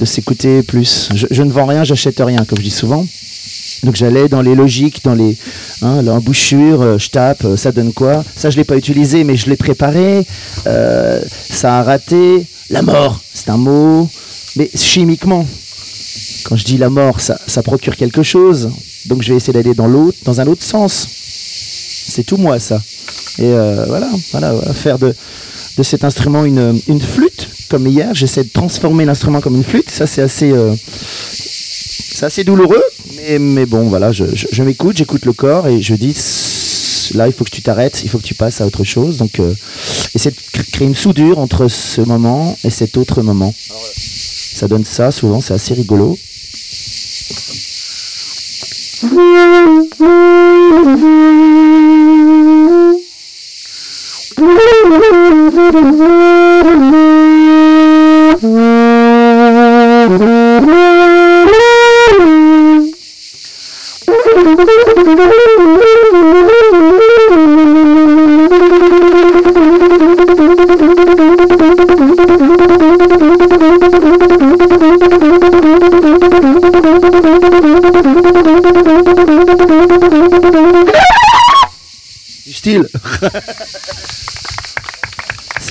de s'écouter plus. Je, ne vends rien, j'achète rien, comme je dis souvent. Donc j'allais dans les logiques, dans les hein, l'embouchure, euh, je tape, euh, ça donne quoi? Ça je l'ai pas utilisé, mais je l'ai préparé. Ça a raté. La mort, c'est un mot, mais chimiquement. Quand je dis la mort, ça, ça procure quelque chose. Donc je vais essayer d'aller dans l'autre, dans un autre sens. C'est tout moi ça. Et euh, voilà, voilà, faire de, de cet instrument une, une flûte, comme hier. J'essaie de transformer l'instrument comme une flûte. Ça c'est assez, euh, assez douloureux, mais, mais bon, voilà, je, je- m'écoute, j'écoute le corps et je dis là, il faut que tu t'arrêtes, il faut que tu passes à autre chose. Donc, euh, essayer de cr- créer une soudure entre ce moment et cet autre moment. Ça donne ça, souvent, c'est assez rigolo. (laughs) Oh, my God.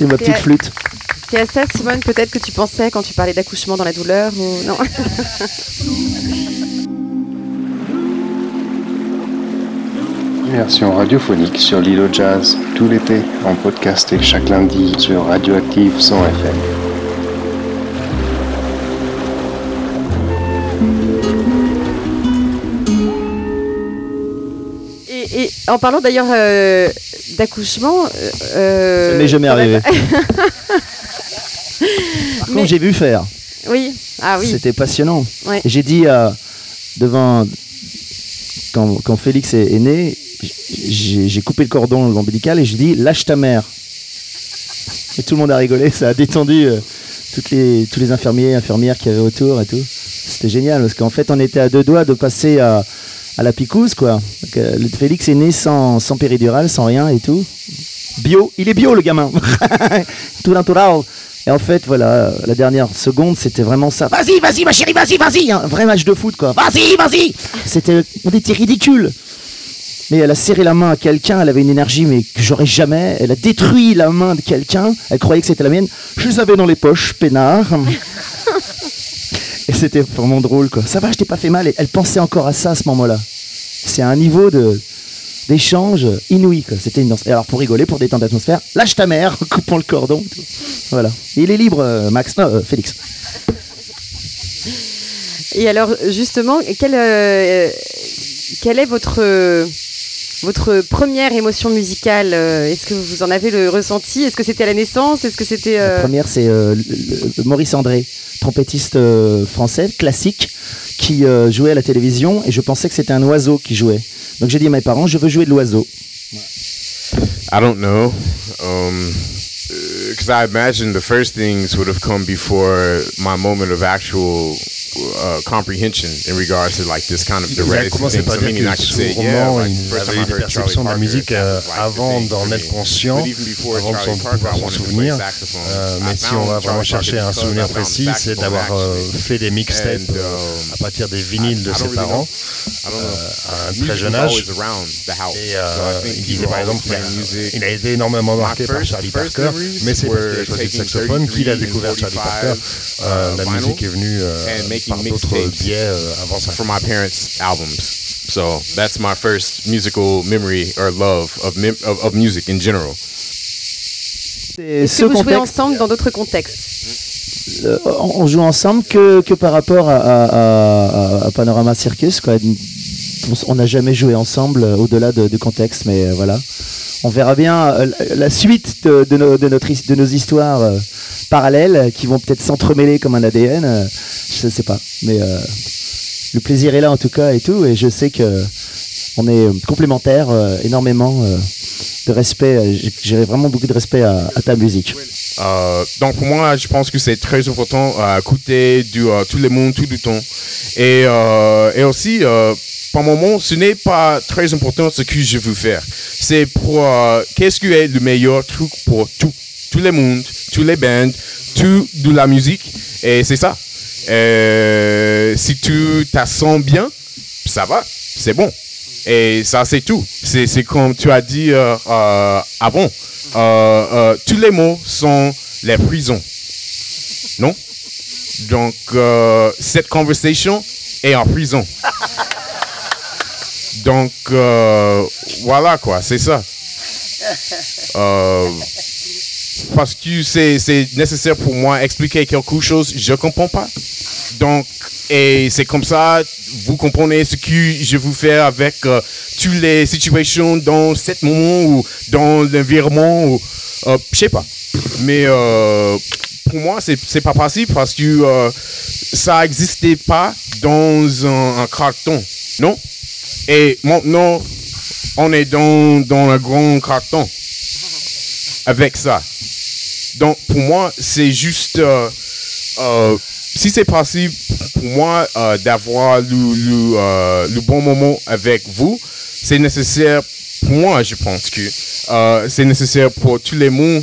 C'est ma petite à- flûte. C'est à ça, Simone, peut-être que tu pensais quand tu parlais d'accouchement dans la douleur ou non (laughs) Immersion radiophonique sur au jazz, tout l'été, en podcast et chaque lundi sur Radioactive 100 FM. et, et en parlant d'ailleurs euh, d'accouchement, euh, Ça m'est jamais la- arrivé. (laughs) Par contre, j'ai vu faire. Oui, ah oui. C'était passionnant. Ouais. Et J'ai dit euh, devant quand, quand Félix est, est né, j'ai coupé le cordon ombilical et je dis lâche ta mère. Et tout le monde a rigolé, ça a détendu euh, toutes les, tous les infirmiers, infirmières qui avaient autour et tout. C'était génial parce qu'en fait on était à deux doigts de passer à, à la picouse quoi. Euh, le Félix est né sans, sans péridurale, sans rien et tout. Bio, il est bio le gamin. (laughs) tout natural. Et en fait, voilà, la dernière seconde, c'était vraiment ça. Vas-y, vas-y, ma chérie, vas-y, vas-y. Un vrai match de foot, quoi. Vas-y, vas-y. C'était, on était ridicule. Mais elle a serré la main à quelqu'un, elle avait une énergie, mais que j'aurais jamais. Elle a détruit la main de quelqu'un, elle croyait que c'était la mienne. Je les avais dans les poches, peinard. Et c'était vraiment drôle, quoi. Ça va, je t'ai pas fait mal. Et elle pensait encore à ça à ce moment-là. C'est un niveau de d'échange inouï, quoi. C'était une danse. Et alors, pour rigoler, pour détendre l'atmosphère, lâche ta mère, (laughs) coupons le cordon. Voilà. Il est libre, euh, Max. Non, euh, Félix. Et alors, justement, quelle, euh, quelle est votre, euh, votre première émotion musicale euh, Est-ce que vous en avez le ressenti? Est-ce que c'était à la naissance? Est-ce que c'était... euh, La première, c'est euh, Maurice André, trompettiste euh, français, classique, qui euh, jouait à la télévision et je pensais que c'était un oiseau qui jouait. Donc j'ai dit à mes parents, je veux jouer de l'oiseau. I don't know. Um, because I imagine the first things would have come before my moment of actual uh, comprehension in regards to like this kind of direct commencé thing. par So dire que yeah, like, il avait Charlie perceptions de la musique euh, avant d'en être conscient, But even before avant de s'en pouvoir souvenir. Euh, mais si on va vraiment chercher un souvenir précis, c'est d'avoir euh, fait des mixtapes um, à partir des vinyles de ses parents à un très jeune âge. Et il disait par exemple, playing euh, music. il a été énormément marqué par Charlie Parker, mais c'est parce qu'il a choisi le saxophone qu'il a 33 découvert Charlie Parker. 45, uh, la musique est venue making mixtapes ça. from my parents' albums. So that's my first musical memory or love of mem- of, of music in general. Est-ce ce que vous jouez ensemble dans d'autres contextes? Euh, on joue ensemble que, que par rapport à, à- à- à Panorama Circus. Quoi. On n'a jamais joué ensemble euh, au-delà de- du contexte, mais euh, voilà. On verra bien la- suite de, de nos, de notre his- de nos histoires parallèles qui vont peut-être s'entremêler comme un ADN. Je sais pas. Mais euh, le plaisir est là en tout cas et tout. Et je sais que on est complémentaires euh, énormément euh, de respect. j'ai- vraiment beaucoup de respect à, ta musique. Donc pour moi, je pense que c'est très important à écouter du, tout le monde, tout le temps. Et, et aussi, par moment, ce n'est pas très important ce que je veux faire. C'est pour qu'est-ce qui est le meilleur truc pour tout, tout le monde, tous les bands, tout de la musique. Et c'est ça. Euh, si tu t'as sens bien, ça va, c'est bon. Et ça, c'est tout. C'est comme tu as dit euh, euh, avant. Tous les mots sont les prisons. Non? Donc, cette conversation est en prison. Donc, voilà quoi, c'est ça. Parce que c'est nécessaire pour moi expliquer quelque chose, je comprends pas. Donc, et c'est comme ça, vous comprenez ce que je vous fais avec euh, toutes les situations dans cet moment ou dans l'environnement ou euh, je sais pas. Mais euh, pour moi, c'est c'est pas possible parce que euh, ça n'existait pas dans un, un carton, non? Et maintenant, on est dans, dans un grand carton avec ça. Donc, pour moi, c'est juste. euh, euh, si c'est possible pour moi euh, d'avoir le, bon moment avec vous, c'est nécessaire pour moi, je pense que c'est nécessaire pour tous les euh,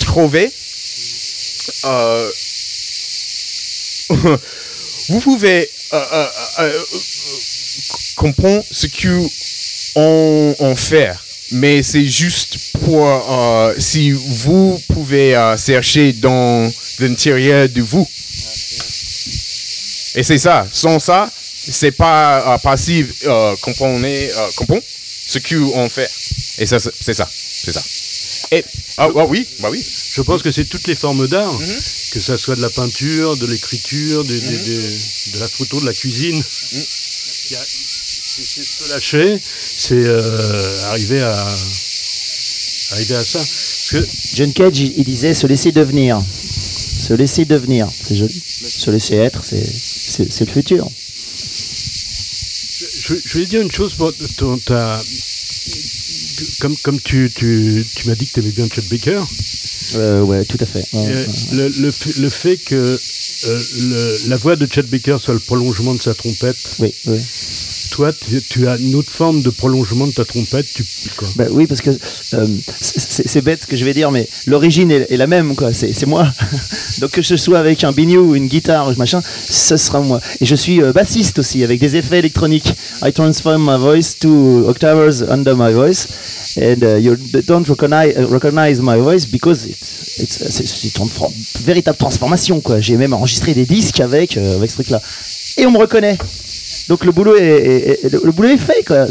trouver. (laughs) vous pouvez comprendre ce que on, on fait, mais c'est juste pour euh, si vous pouvez euh, chercher dans l'intérieur de vous. Et c'est ça. Sans ça, c'est pas euh, possible euh, comprendre, euh, comprendre ce qu'on fait. Et ça, c'est ça. C'est ça. Et, ah, ah oui, bah oui. Je pense que c'est toutes les formes d'art, que ça soit de la peinture, de l'écriture, de, de- de- de la photo, de la cuisine. Y a- C'est se lâcher, c'est euh, arriver à arriver à ça. Parce que John Cage, il, il disait se laisser devenir. Se laisser devenir, c'est joli. Se laisser être, c'est c'est- c'est le futur. je, je voulais dire une chose pour ton, ta- comme, comme tu, tu, tu m'as dit que tu aimais bien Chet Baker, Euh, ouais, tout à fait. Ouais, euh, ouais. le, le fait- le fait que euh, le- la voix de Chet Baker soit le prolongement de sa trompette, Oui, oui. Toi tu, as une autre forme de prolongement de ta trompette. Tu, quoi. Bah oui, parce que euh, c'est bête ce que je vais dire, mais l'origine est, la même, quoi. C'est moi. (laughs) Donc que ce soit avec un biniou ou une guitare, machin, ce sera moi. Et je suis euh, bassiste aussi, avec des effets électroniques. I transform my voice to octaves under my voice, and uh, you don't recognize, uh, recognize my voice because it's, it's, une véritable transformation, quoi. J'ai même enregistré des disques avec, euh, avec ce truc-là. Et on me reconnaît. Donc le boulot est, est- est- le boulot est fait quoi.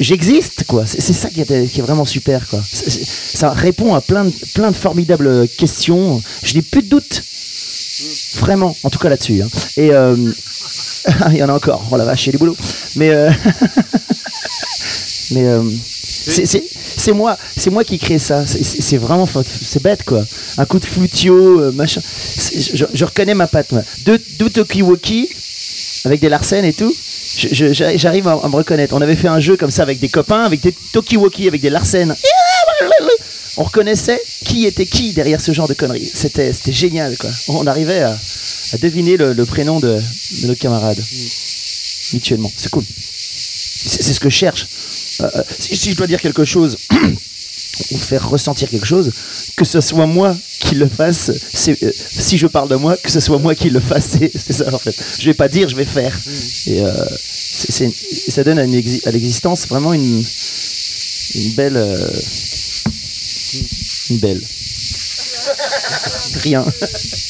J'existe quoi. C'est ça qui est, qui est vraiment super quoi. Ça répond à plein de, plein de formidables questions. Je n'ai plus de doute. Vraiment, en tout cas là-dessus. hein. Et euh, (laughs) il y en a encore. Oh la vache, il y a du boulot. Mais euh, (laughs) mais euh, c'est- moi, c'est moi qui crée ça. C'est- vraiment, c'est bête quoi. Un coup de flutio, machin. Je, je reconnais ma patte. Deux, deux Tokiwoki avec des Larsen et tout. J'arrive à, me reconnaître. On avait fait un jeu comme ça avec des copains, avec des Tokiwoki, avec des Larsen. On reconnaissait qui était qui derrière ce genre de conneries. C'était génial quoi. On arrivait à, deviner le, prénom de, nos camarades mutuellement. C'est cool. C'est c'est ce que je cherche. Euh, euh, si, si je dois dire quelque chose (clears throat) ou faire ressentir quelque chose, que ce soit moi qui le fasse, euh, si je parle de moi, que ce soit moi qui le fasse, c'est, ça en fait. Je vais pas dire, je vais faire. Et euh, c'est- ça donne à, l'existence vraiment une, une belle. euh, une belle. Rien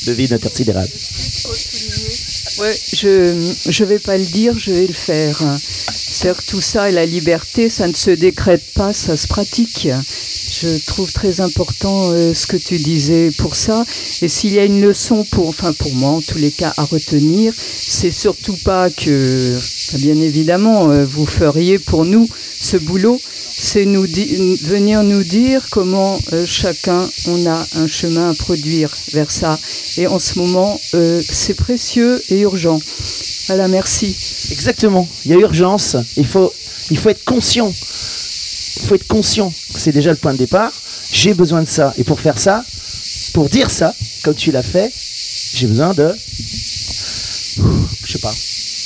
de vide intersidéral. Ouais, je je vais pas le dire, je vais le faire. C'est-à-dire que tout ça et la liberté, ça ne se décrète pas, ça se pratique. Je trouve très important euh, ce que tu disais pour ça. Et s'il y a une leçon pour, enfin pour moi en tous les cas à retenir, c'est surtout pas que, bien évidemment, euh, vous feriez pour nous ce boulot, c'est nous venir nous dire comment euh, chacun on a un chemin à produire vers ça. Et en ce moment, c'est précieux et urgent. Voilà, merci. Exactement. Il y a urgence. Il faut, il faut être conscient. Il faut être conscient. C'est déjà le point de départ. J'ai besoin de ça. Et pour faire ça, pour dire ça, comme tu l'as fait, j'ai besoin de. Je sais pas.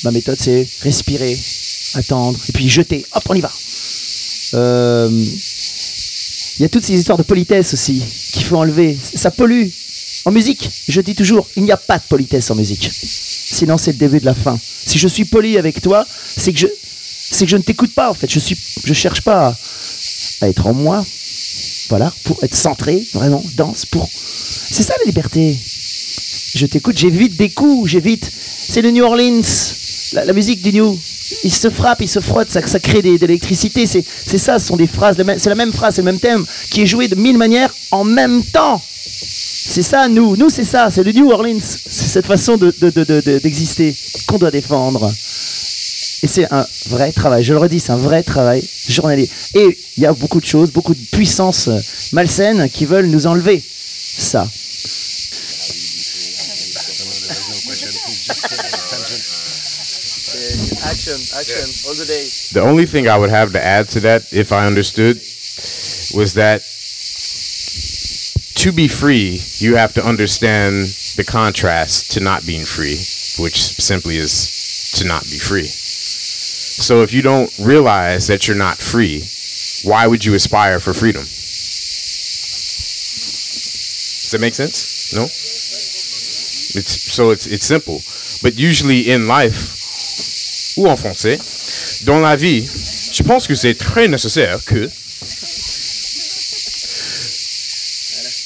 Ma méthode, c'est respirer, attendre, et puis jeter. Hop, on y va. Euh, Il y a toutes ces histoires de politesse aussi qu'il faut enlever. Ça pollue. En musique, je dis toujours, il n'y a pas de politesse en musique. Sinon, c'est le début de la fin. Si je suis poli avec toi, c'est que je, c'est que je ne t'écoute pas en fait. Je suis, je cherche pas à, être en moi. Voilà, pour être centré, vraiment, danse, pour. C'est ça la liberté. Je t'écoute, j'évite des coups, j'évite. C'est le New Orleans, la, musique du New. Il se frappe, il se frotte, ça, crée des- de l'électricité. C'est ça, ce sont des phrases, c'est la même phrase, c'est le même thème, qui est joué de mille manières en même temps. C'est ça, nous. Nous, c'est ça. C'est le New Orleans. C'est cette façon de- d'exister qu'on doit défendre. Et c'est un vrai travail. Je le redis, c'est un vrai travail journalier. Et il y a beaucoup de choses, beaucoup de puissances malsaines qui veulent nous enlever ça. (laughs) Action, action, all the day. The only thing I would have to add to that, if I understood, was that to be free, you have to understand the contrast to not being free, which simply is to not be free. So if you don't realize that you're not free, why would you aspire for freedom? Does that make sense? No? It's, so it's, it's simple. But usually in life, ou en français, dans la vie, je pense que c'est très nécessaire que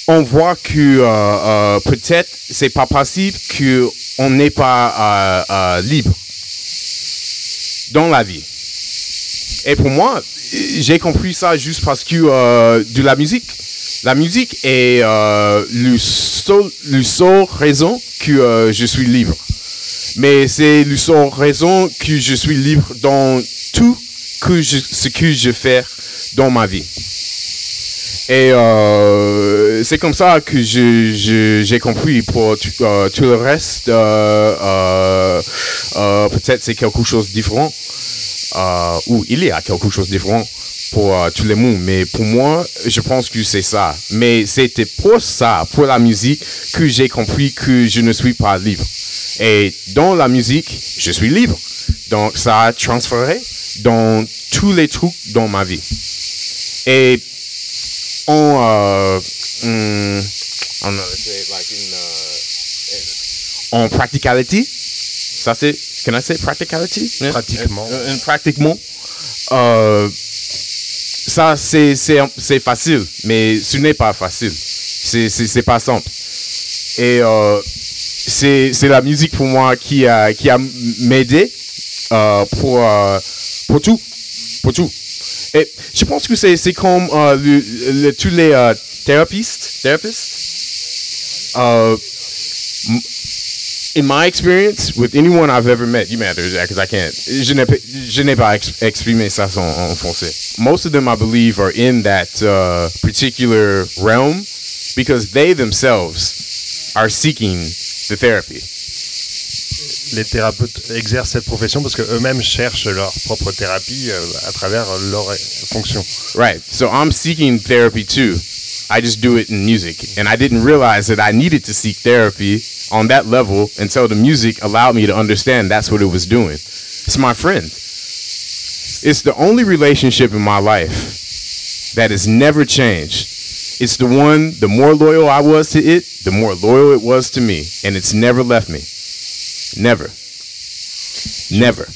on voit que euh, euh, peut-être c'est pas possible que on n'est pas euh, euh libre dans la vie. Et pour moi, j'ai compris ça juste parce que euh, de la musique. La musique est euh, le seul, le seul raison que euh, je suis libre. Mais c'est le seul raison que je suis libre dans tout que je- ce que je fais dans ma vie. Et euh, c'est comme ça que je- je- j'ai compris pour tout, euh, tout le reste. euh, euh, Peut-être c'est quelque chose de différent. euh, ou il y a quelque chose de différent pour euh, tout le monde. Mais pour moi, je pense que c'est ça. Mais c'était pour ça, pour la musique, que j'ai compris que je ne suis pas libre. Et dans la musique, je suis libre. Donc ça a transféré dans tous les trucs dans ma vie. Et on, euh, let's say like in, uh, en practicality, ça c'est, can I say practicality? Yeah. Pratiquement. Euh, euh, pratiquement. Euh, ça c'est, c'est, facile, mais ce n'est pas facile. C'est, c'est, pas simple. Et euh, c'est, la musique pour moi qui a, qui a m'aidé euh, pour, pour tout. Pour tout. Et je pense que c'est, c'est comme le- le- tous les thérapeutes, thérapeutes in my experience, with anyone I've ever met, you matter because I can't. Je n'ai, pas- je n'ai pas ex- exprimé ça en, en français. Most of them, I believe, are in that uh, particular realm because they themselves are seeking the therapy. Les thérapeutes exercent cette profession parce qu'eux-mêmes cherchent leur propre thérapie euh, à travers leur euh, fonction. Right. So I'm seeking therapy too. I just do it in music. And I didn't realize that I needed to seek therapy on that level until the music allowed me to understand that's what it was doing. It's my friend. It's the only relationship in my life that has never changed. It's the one, the more loyal I was to it, the more loyal it was to me. And it's never left me. Never. Never.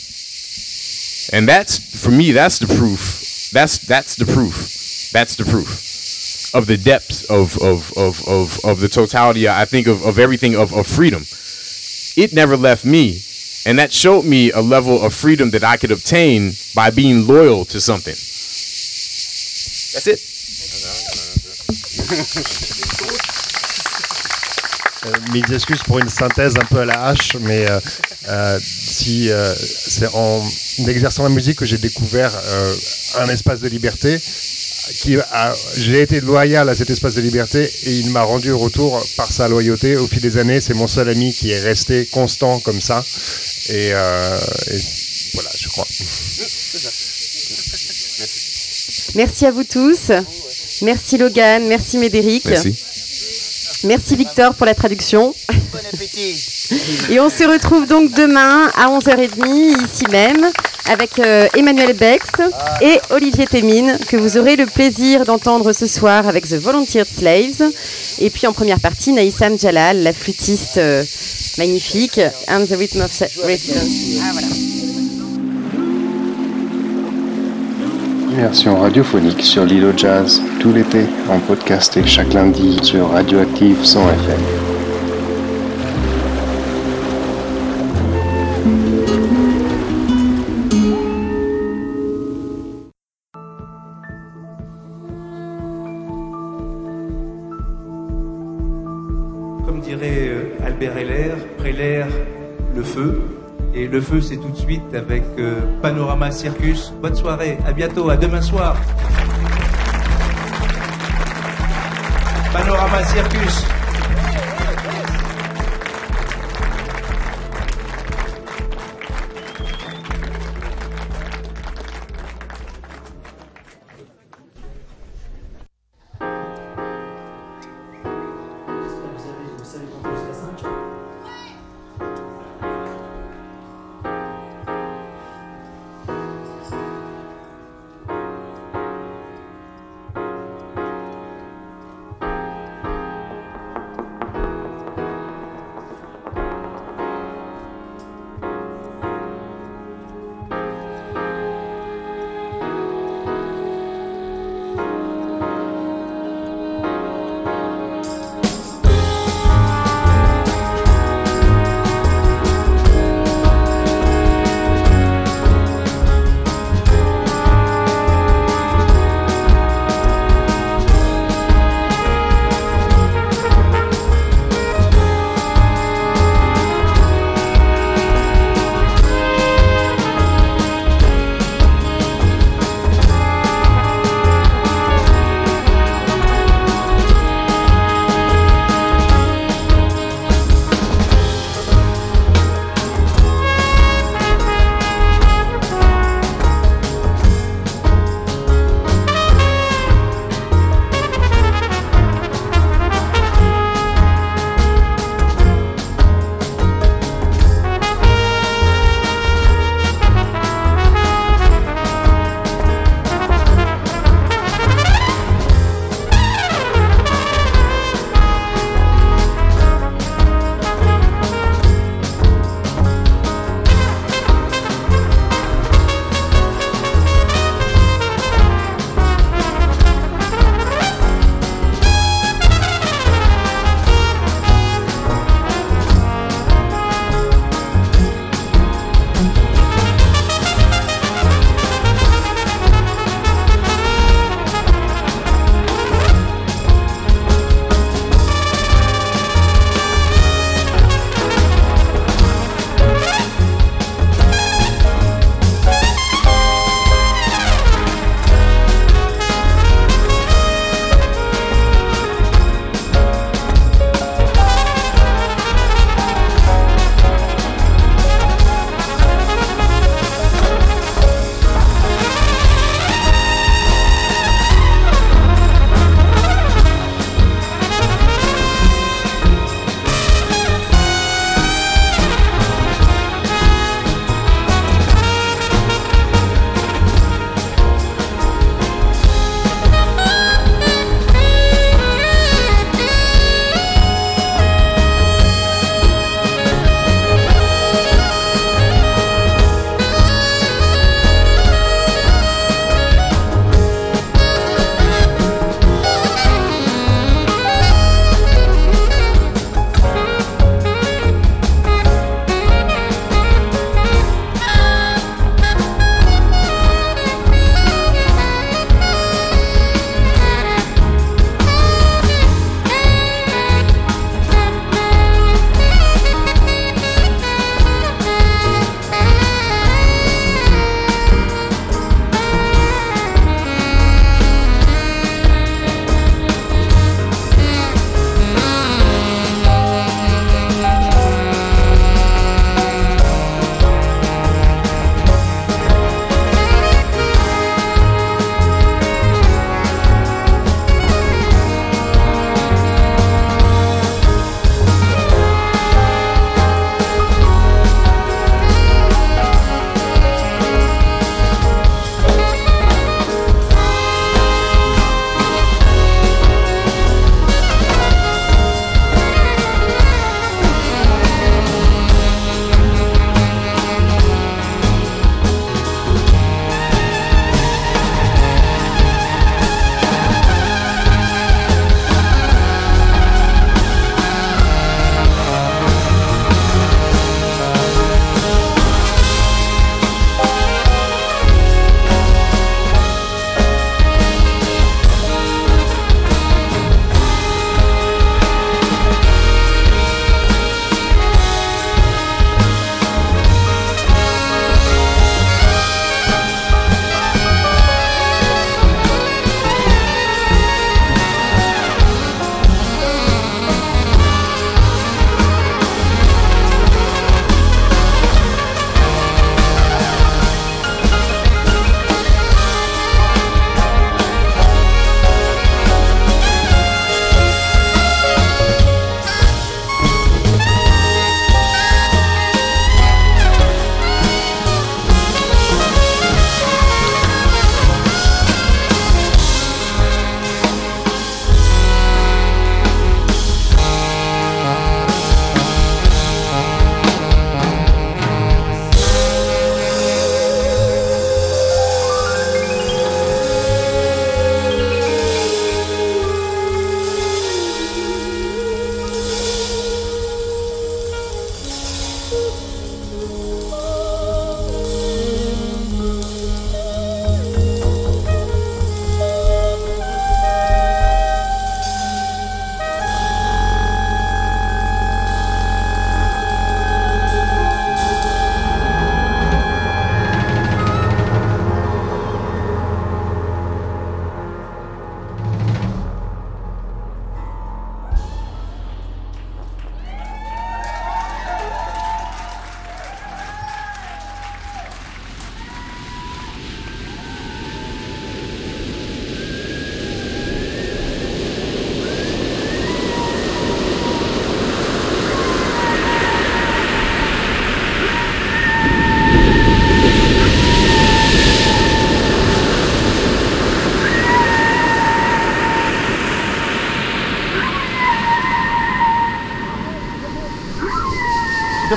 And that's for me, that's the proof. That's that's the proof. That's the proof of the depth of of of of, of the totality, I think, of, of everything of, of freedom. It never left me. And that showed me a level of freedom that I could obtain by being loyal to something. That's it. (laughs) Euh, mille excuses pour une synthèse un peu à la hache, mais euh, euh, si euh, c'est en exerçant la musique que j'ai découvert euh, un espace de liberté. Qui a- j'ai été loyal à cet espace de liberté et il m'a rendu au retour par sa loyauté au fil des années. C'est mon seul ami qui est resté constant comme ça. Et, euh, et voilà, je crois. Merci à vous tous. Merci Logan, merci Médéric. Merci. Merci Victor pour la traduction. Et on se retrouve donc demain à 11h30 ici même avec euh, Emmanuel Bex et Olivier Témine que vous aurez le plaisir d'entendre ce soir avec The Volunteered Slaves. Et puis en première partie, Naïsam Jalal, la flûtiste euh, Magnifique. And the Rhythm of Resistance. Ah voilà. Version radiophonique sur au jazz, tout l'été, en podcast et chaque lundi sur Radioactive 100 FM. Le feu, c'est tout de suite avec euh, Panorama Circus. Bonne soirée, à bientôt, à demain soir. Panorama Circus.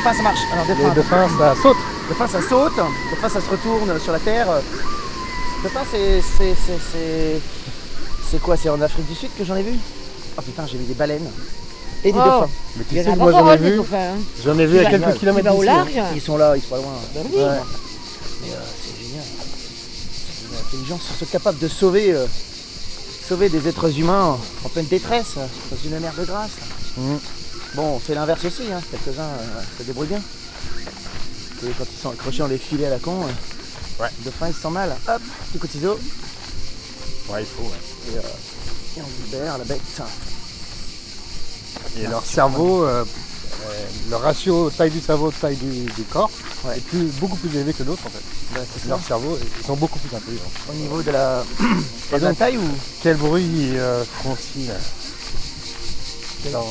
Dauphin, ça marche. Alors, dauphin, Les dauphins, ça saute. Dauphin, ça saute. Dauphin, ça se retourne sur la terre. Dauphin, c'est. C'est. C'est. C'est, c'est quoi? C'est en Afrique du Sud que j'en ai vu? Oh putain, j'ai vu des baleines. Et des Oh. dauphins. Mais tu sais que moi j'en ai vu. J'en ai vu à quelques kilomètres d'ici. hein. Ils sont là, ils sont pas loin. oui. Ouais. Mais euh, c'est génial. Gens sont capables de sauver, euh, sauver des êtres humains en pleine détresse, dans une mer de grâce. Bon, on fait l'inverse aussi, hein. quelques-uns euh, se débrouillent bien. Et quand ils sont accrochés dans les filets à la con, euh, Ouais. le dauphin il se sent mal. Hop, petit coup de ciseau. Ouais, il faut. ouais. Et, euh, et on libère la bête. Et leur cerveau, euh, euh, le ratio taille du cerveau, taille du, du corps est plus, beaucoup plus élevé que d'autres en fait. Bah, c'est leur ça. cerveau, ils sont beaucoup plus intelligents. Au niveau de la, Et de la donc, taille ou? Quel bruit euh, font-ils?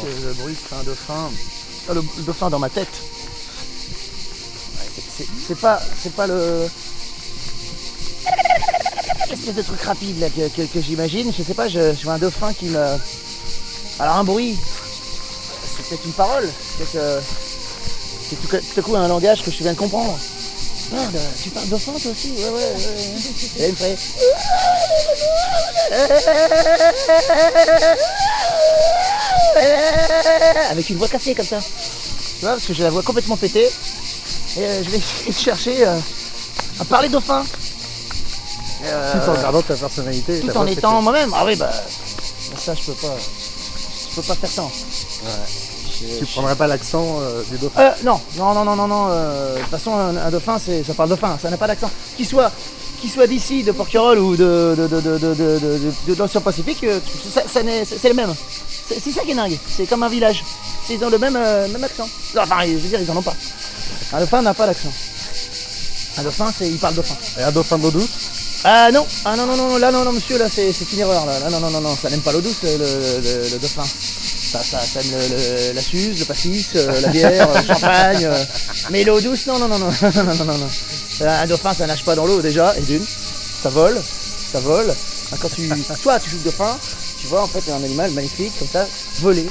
Que le bruit que fait un dauphin Ah, le, le dauphin dans ma tête. C'est- pas, c'est pas le l'espèce de truc rapide là, que, que- que j'imagine. Je sais pas, je, je vois un dauphin qui me. Alors un bruit, c'est peut-être une parole, peut-être euh, c'est tout, tout à coup un langage que je viens de comprendre. Merde, tu parles dauphin toi aussi Ouais, ouais, ouais. Et il me. Avec une voix cassée comme ça. Tu vois, parce que j'ai la voix complètement pétée. Et euh, je vais essayer de chercher euh, à parler dauphin. Euh, Tout en gardant ta personnalité. tout en étant moi-même. Ah oui, bah. bah, Ça, je peux pas. Je peux pas faire ça. Ouais. Tu prendrais pas l'accent euh, du dauphin Euh, non, non, non, non, non, non. euh, De toute façon, un, un dauphin, c'est, ça parle dauphin, ça n'a pas d'accent. Qu'il soit, qu'il soit d'ici, de Porquerolles ou de, de, de, de, de, de, de- de l'Océan Pacifique, euh, ça, ça n'est- c'est, c'est le même. C'est, c'est ça qui est dingue. C'est comme un village. C'est- Ils ont le même, euh, même accent. Enfin, je veux dire, ils en ont pas. Un dauphin n'a pas d'accent. Un dauphin, c'est, il parle dauphin. Et un dauphin d'eau douce Ah non, ah non, non, non, là, non, non, monsieur, là, c'est, c'est une erreur, là. Là, non, non, non, non, ça n'aime pas l'eau douce, le, le- le dauphin. Ça, ça, ça le- le- la suze, le pastis, euh, la bière, euh, le champagne. euh. Mais l'eau douce, non, non, non, non, (laughs) non, non, non, non. Un dauphin, ça nage pas dans l'eau déjà, et d'une, ça vole, ça vole. Ah, Quand tu, toi, tu joues le dauphin, tu vois en fait un animal magnifique comme ça, voler,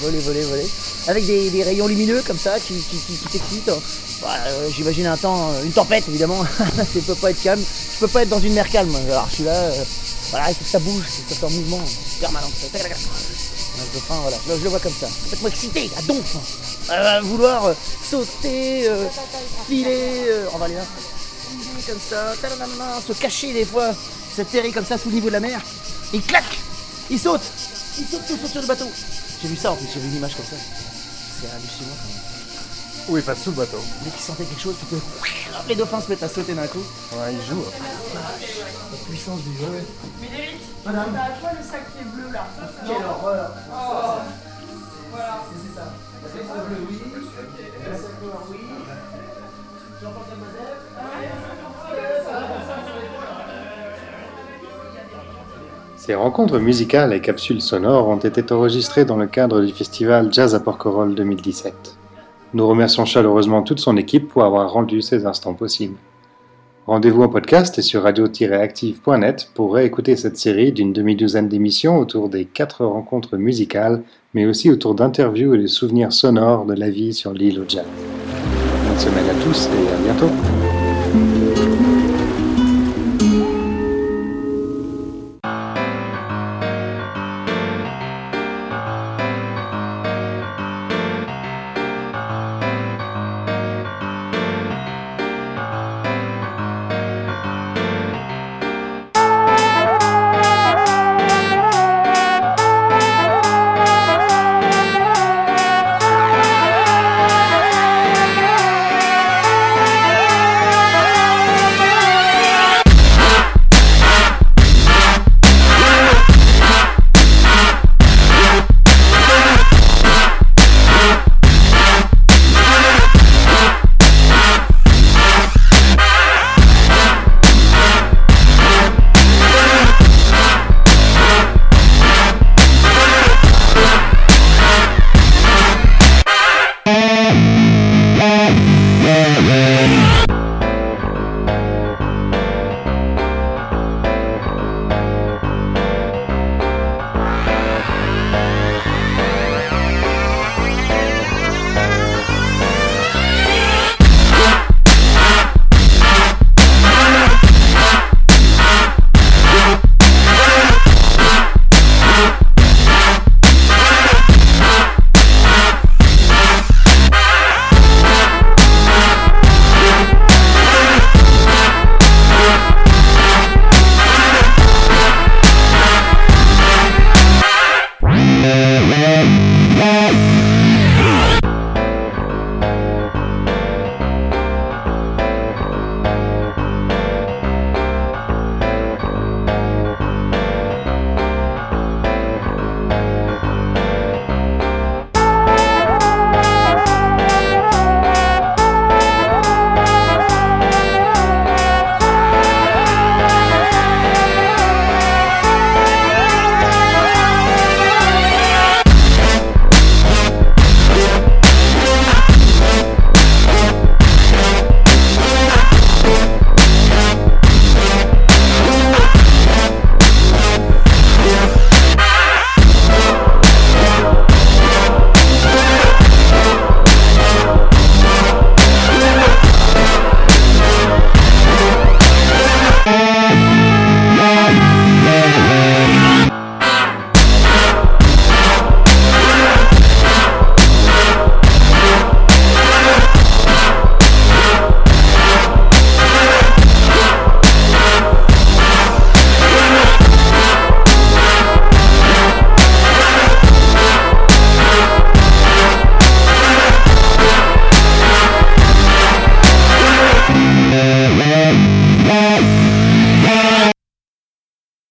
voler, voler, voler, avec des, rayons lumineux comme ça qui, qui, qui, qui t'excitent. Euh, J'imagine un temps, une tempête évidemment, (laughs) ça peut pas être calme. Je peux pas être dans une mer calme. Alors je suis là, voilà, il faut que ça bouge, il faut que ça soit en mouvement permanent. Je, le vois comme ça, complètement excité, à donf, à vouloir euh, sauter, euh, filer, euh, on va aller là, filer comme ça, se cacher des fois, s'atterrir comme ça sous le niveau de la mer, et clac, il saute, il saute tout sur le bateau. J'ai vu ça en plus, j'ai vu une image comme ça, c'est hallucinant. quand même. Oui, il passe sous le bateau. Dès qu'il sentait quelque chose, tu peux... les dauphins se mettent à sauter d'un coup. Ouais, il joue. La puissance du jeu. Médéric, Madame. t'as toi le sac qui est bleu là Quelle horreur. Oh. Voilà. C'est ça. Le sac bleu, oui. Le sac noir, oui. J'entends Ces rencontres musicales et capsules sonores ont été enregistrées dans le cadre du festival Jazz à Porquerolles 2017. Nous remercions chaleureusement toute son équipe pour avoir rendu ces instants possibles. Rendez-vous en podcast et sur radio-active.net pour réécouter cette série d'une demi-douzaine d'émissions autour des quatre rencontres musicales, mais aussi autour d'interviews et de souvenirs sonores de la vie sur l'île au jazz. Bonne semaine à tous et à bientôt.